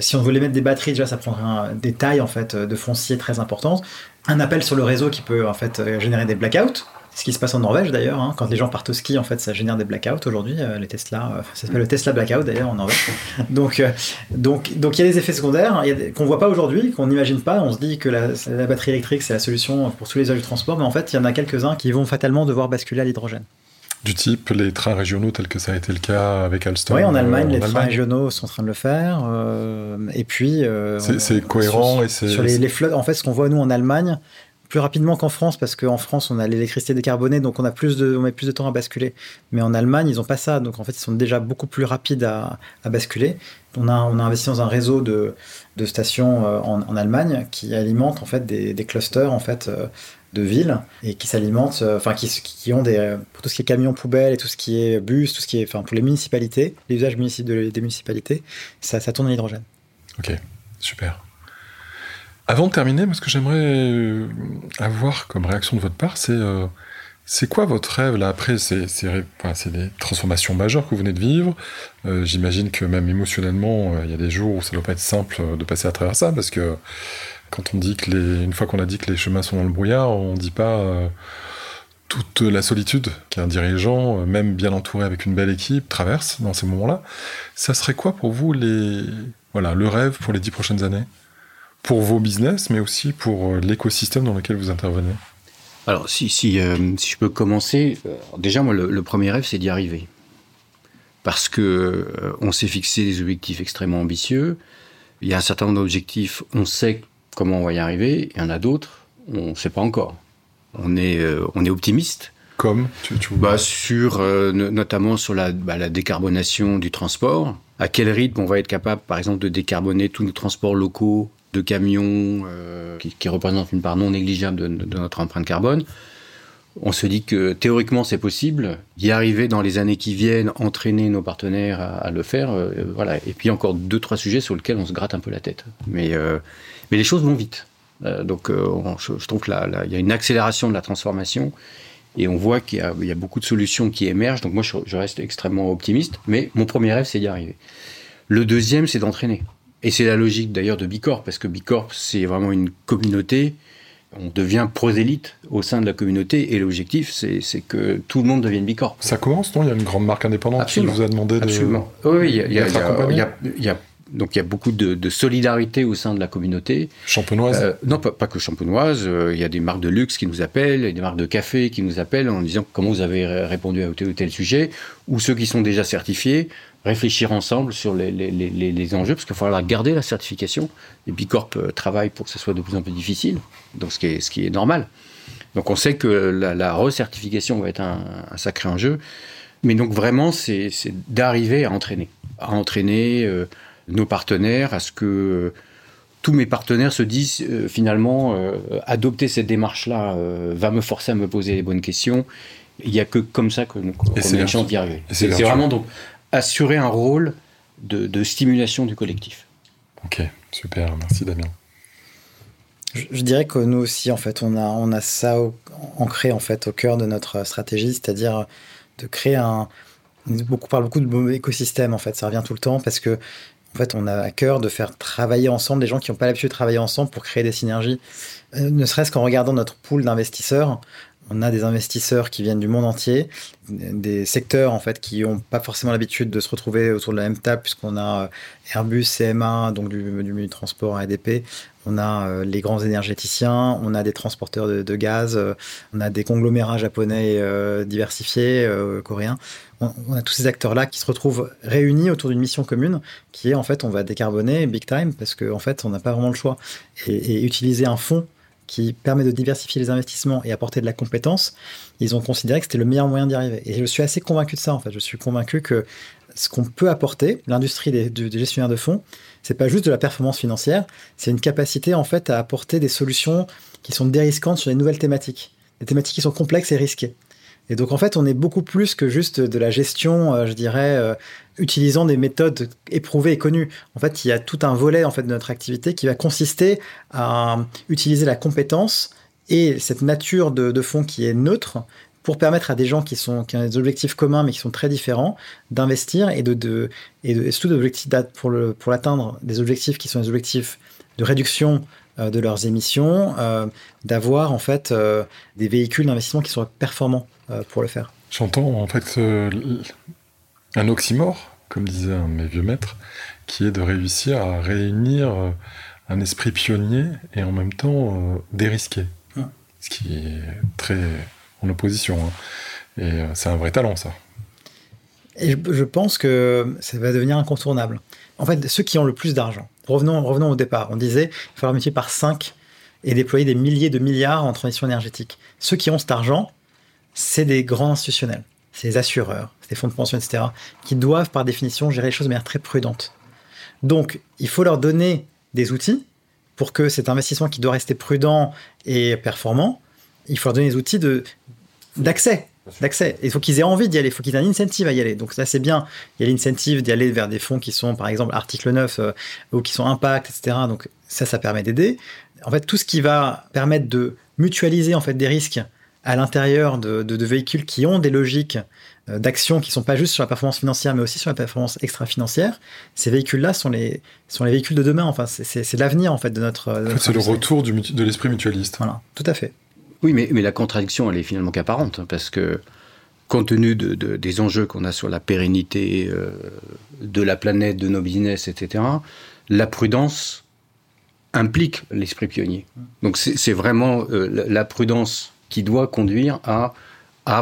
Si on voulait mettre des batteries, déjà, ça prendrait des tailles en fait de foncier très importantes. Un appel sur le réseau qui peut en fait générer des blackouts ce qui se passe en Norvège d'ailleurs, hein. quand les gens partent au ski, en fait, ça génère des blackouts aujourd'hui. Euh, les Tesla, euh, ça s'appelle le Tesla blackout d'ailleurs en Norvège. donc, euh, donc, donc il y a des effets secondaires qu'on voit pas aujourd'hui, qu'on n'imagine pas. On se dit que la, batterie électrique c'est la solution pour tous les usages du transport, mais en fait, il y en a quelques-uns qui vont fatalement devoir basculer à l'hydrogène. Du type les trains régionaux, tels que ça a été le cas avec Alstom. Oui, en Allemagne, les trains régionaux sont en train de le faire. et puis. c'est cohérent et c'est. Sur les, les flottes, en fait, ce qu'on voit nous en Allemagne, plus rapidement qu'en France parce qu'en France on a l'électricité décarbonée donc on a plus de on met plus de temps à basculer. Mais en Allemagne ils n'ont pas ça. Donc en fait ils sont déjà beaucoup plus rapides à, basculer. On a on a investi dans un réseau de, de stations euh, en, Allemagne qui alimentent en fait des, des clusters en fait euh, de villes et qui s'alimentent euh, enfin qui, qui, ont des pour tout ce qui est camions poubelles et tout ce qui est bus tout ce qui est enfin pour les municipalités les usages municipaux des municipalités ça ça tourne à l'hydrogène. Ok super avant de terminer, ce que j'aimerais euh, avoir comme réaction de votre part, c'est euh, quoi votre rêve là après C'est c'est des transformations majeures que vous venez de vivre. Euh, j'imagine que même émotionnellement, il y a des jours où ça doit pas être simple de passer à travers ça parce que quand on dit que les, une fois qu'on a dit que les chemins sont dans le brouillard, on dit pas toute la solitude qu'un dirigeant, même bien entouré avec une belle équipe, traverse dans ces moments-là. Ça serait quoi pour vous les voilà le rêve pour les dix prochaines années? Pour vos business, mais aussi pour euh, l'écosystème dans lequel vous intervenez Alors, si, si, euh, si je peux commencer, euh, déjà, moi, le, premier rêve, c'est d'y arriver. Parce que on s'est fixé des objectifs extrêmement ambitieux. Il y a un certain nombre d'objectifs, on sait comment on va y arriver. Il y en a d'autres, on ne sait pas encore. On est, on est optimiste. Comme tu, bah, sur, Notamment sur la, bah, la décarbonation du transport. À quel rythme on va être capable, par exemple, de décarboner tous nos transports locaux de camions euh, qui, représentent une part non négligeable de, notre empreinte carbone. On se dit que théoriquement c'est possible, d'y arriver dans les années qui viennent, entraîner nos partenaires à, le faire, euh, voilà. Et puis encore deux trois sujets sur lesquels on se gratte un peu la tête. Mais euh, mais les choses vont vite. donc je, trouve qu'il y a une accélération de la transformation et on voit qu'il y, a beaucoup de solutions qui émergent. Donc moi je reste extrêmement optimiste. Mais mon premier rêve c'est d'y arriver. Le deuxième c'est d'entraîner. Et c'est la logique d'ailleurs de Bicorp, parce que Bicorp, c'est vraiment une communauté. On devient prosélyte au sein de la communauté et l'objectif, c'est que tout le monde devienne Bicorp. Ça commence, non? Il y a une grande marque indépendante qui vous a demandé de. Absolument. Oui, il y a, donc il y a beaucoup de, solidarité au sein de la communauté. Champenoise euh, Non, pas, que champenoise. Euh, il y a des marques de luxe qui nous appellent, a des marques de café qui nous appellent en disant comment vous avez répondu à tel ou tel sujet, ou ceux qui sont déjà certifiés réfléchir ensemble sur les, les, les, les enjeux, parce qu'il va falloir garder la certification. Et Bicorp euh, travaille pour que ce soit de plus en plus difficile, donc ce qui est, ce qui est normal. Donc on sait que la, la recertification va être un, un, sacré enjeu. Mais donc vraiment, c'est d'arriver à entraîner. À entraîner euh, nos partenaires, à ce que euh, tous mes partenaires se disent finalement, adopter cette démarche-là va me forcer à me poser les bonnes questions. Il n'y a que comme ça que nous qu a une chance d'y arriver. C'est vraiment donc assurer un rôle de, stimulation du collectif. Ok, super, merci Damien. Je, dirais que nous aussi, en fait, on a, on a ça ancré en fait au cœur de notre stratégie, c'est-à-dire de créer un. Beaucoup, on parle beaucoup de écosystème, en fait, ça revient tout le temps parce que en fait, on a à cœur de faire travailler ensemble des gens qui n'ont pas l'habitude de travailler ensemble pour créer des synergies. Euh, ne serait-ce qu'en regardant notre pool d'investisseurs, on a des investisseurs qui viennent du monde entier, des secteurs en fait qui n'ont pas forcément l'habitude de se retrouver autour de la même table puisqu'on a euh, Airbus, CMA, donc du, du transport ADP, on a euh, les grands énergéticiens, on a des transporteurs de, gaz, euh, on a des conglomérats japonais diversifiés, coréens. On, a tous ces acteurs-là qui se retrouvent réunis autour d'une mission commune qui est en fait on va décarboner big time parce qu'en en fait on n'a pas vraiment le choix et, et utiliser un fonds qui permet de diversifier les investissements et apporter de la compétence, ils ont considéré que c'était le meilleur moyen d'y arriver. Et je suis assez convaincu de ça, en fait. Je suis convaincu que ce qu'on peut apporter, l'industrie des, gestionnaires de fonds, c'est pas juste de la performance financière, c'est une capacité, en fait, à apporter des solutions qui sont dérisquantes sur les nouvelles thématiques. Des thématiques qui sont complexes et risquées. Et donc en fait, on est beaucoup plus que juste de la gestion, euh, je dirais, euh, utilisant des méthodes éprouvées et connues. En fait, il y a tout un volet en fait de notre activité qui va consister à utiliser la compétence et cette nature de, de fond qui est neutre pour permettre à des gens qui, sont, qui ont des objectifs communs mais qui sont très différents d'investir et de, et, de, et surtout pour le pour l'atteindre des objectifs qui sont des objectifs de réduction de leurs émissions, euh, d'avoir en fait euh, des véhicules d'investissement qui soient performants euh, pour le faire. J'entends en fait euh, un oxymore, comme disait un de mes vieux maîtres, qui est de réussir à réunir euh, un esprit pionnier et en même temps euh, dérisqué. Ce qui est très en opposition. hein. Et euh, c'est un vrai talent, ça. Et je pense que ça va devenir incontournable. En fait, ceux qui ont le plus d'argent, revenons, revenons au départ, on disait il falloir multiplier par 5 et déployer des milliers de milliards en transition énergétique. Ceux qui ont cet argent, c'est des grands institutionnels, c'est les assureurs, c'est les fonds de pension, etc., qui doivent par définition gérer les choses de manière très prudente. Donc, il faut leur donner des outils pour que cet investissement qui doit rester prudent et performant, il faut leur donner des outils de d'accès. Il faut qu'ils aient envie d'y aller, il faut qu'ils aient un incentive à y aller. Donc ça c'est bien. Il y a l'incentive d'y aller vers des fonds qui sont par exemple article 9 euh, ou qui sont impact, etc. Donc ça, ça permet d'aider. En fait, tout ce qui va permettre de mutualiser en fait des risques à l'intérieur de, de- de véhicules qui ont des logiques euh, d'action qui sont pas juste sur la performance financière mais aussi sur la performance extra-financière, ces véhicules-là sont les, sont les véhicules de demain. Enfin, c'est- l'avenir en fait de notre. notre c'est le retour du de l'esprit mutualiste. Voilà, tout à fait. Oui, mais, la contradiction, elle est finalement qu'apparente, hein, parce que compte tenu de, de- des enjeux qu'on a sur la pérennité euh, de la planète, de nos business, etc., la prudence implique l'esprit pionnier. Donc c'est vraiment euh, la, prudence qui doit conduire à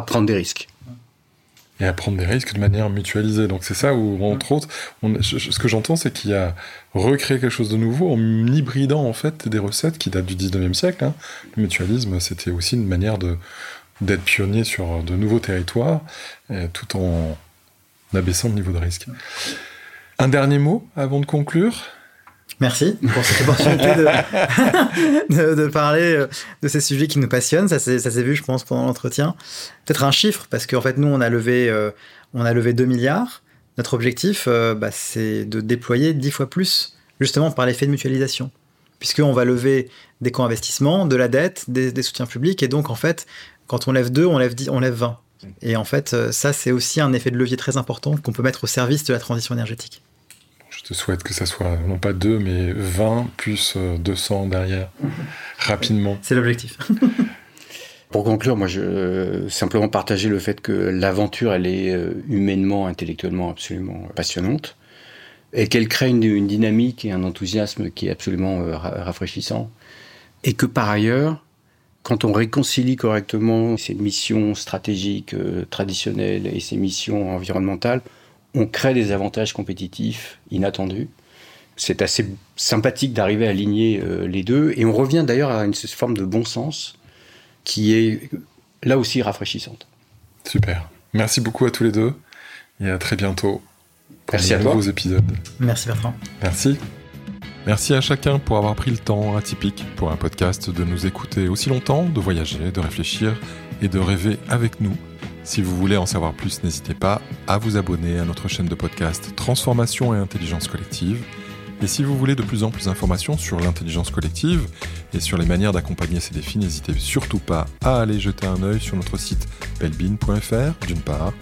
prendre des risques. Et à prendre des risques de manière mutualisée. Donc c'est ça où, entre autres, on- je- je- ce que j'entends, c'est qu'il y a recréé quelque chose de nouveau en hybridant en fait des recettes qui datent du 19e siècle. hein. Le mutualisme, c'était aussi une manière de d'être pionnier sur de nouveaux territoires, euh, tout en abaissant le niveau de risque. Un dernier mot avant de conclure? Merci pour cette opportunité de, parler euh, de ces sujets qui nous passionnent. Ça s'est vu, je pense, pendant l'entretien. Peut-être un chiffre, parce qu'en fait, nous, on a levé, euh, on a levé 2 milliards. Notre objectif, euh, bah, c'est de déployer 10 fois plus, justement par l'effet de mutualisation. Puisqu'on va lever des co-investissements, de la dette, des, soutiens publics. Et donc, en fait, quand on lève 2, on lève, 10, on lève 20. Et en fait, ça, c'est aussi un effet de levier très important qu'on peut mettre au service de la transition énergétique. Je te souhaite que ça soit non pas 2, mais 20 plus euh, 200 derrière, rapidement. C'est l'objectif. Pour conclure, moi, je euh, simplement partager le fait que l'aventure, elle est euh, humainement, intellectuellement absolument passionnante, et qu'elle crée une, une dynamique et un enthousiasme qui est absolument euh, ra- rafraîchissant, et que par ailleurs, quand on réconcilie correctement ces missions stratégiques euh, traditionnelles et ces missions environnementales, on crée des avantages compétitifs inattendus. C'est assez sympathique d'arriver à aligner euh, les deux, et on revient d'ailleurs à une forme de bon sens qui est là aussi rafraîchissante. Super. Merci beaucoup à tous les deux et à très bientôt pour Merci de à toi. nouveaux épisodes. Merci Bertrand. Merci. Merci à chacun pour avoir pris le temps atypique pour un podcast de nous écouter aussi longtemps, de voyager, de réfléchir et de rêver avec nous. Si vous voulez en savoir plus, n'hésitez pas à vous abonner à notre chaîne de podcast Transformation et Intelligence Collective. Et si vous voulez de plus en plus d'informations sur l'intelligence collective et sur les manières d'accompagner ces défis, n'hésitez surtout pas à aller jeter un œil sur notre site belbin.fr d'une part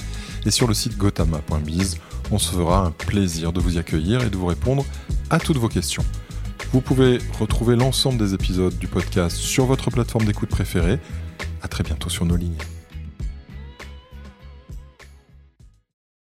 et sur le site gotama.biz. On se fera un plaisir de vous y accueillir et de vous répondre à toutes vos questions. Vous pouvez retrouver l'ensemble des épisodes du podcast sur votre plateforme d'écoute préférée. À très bientôt sur nos lignes.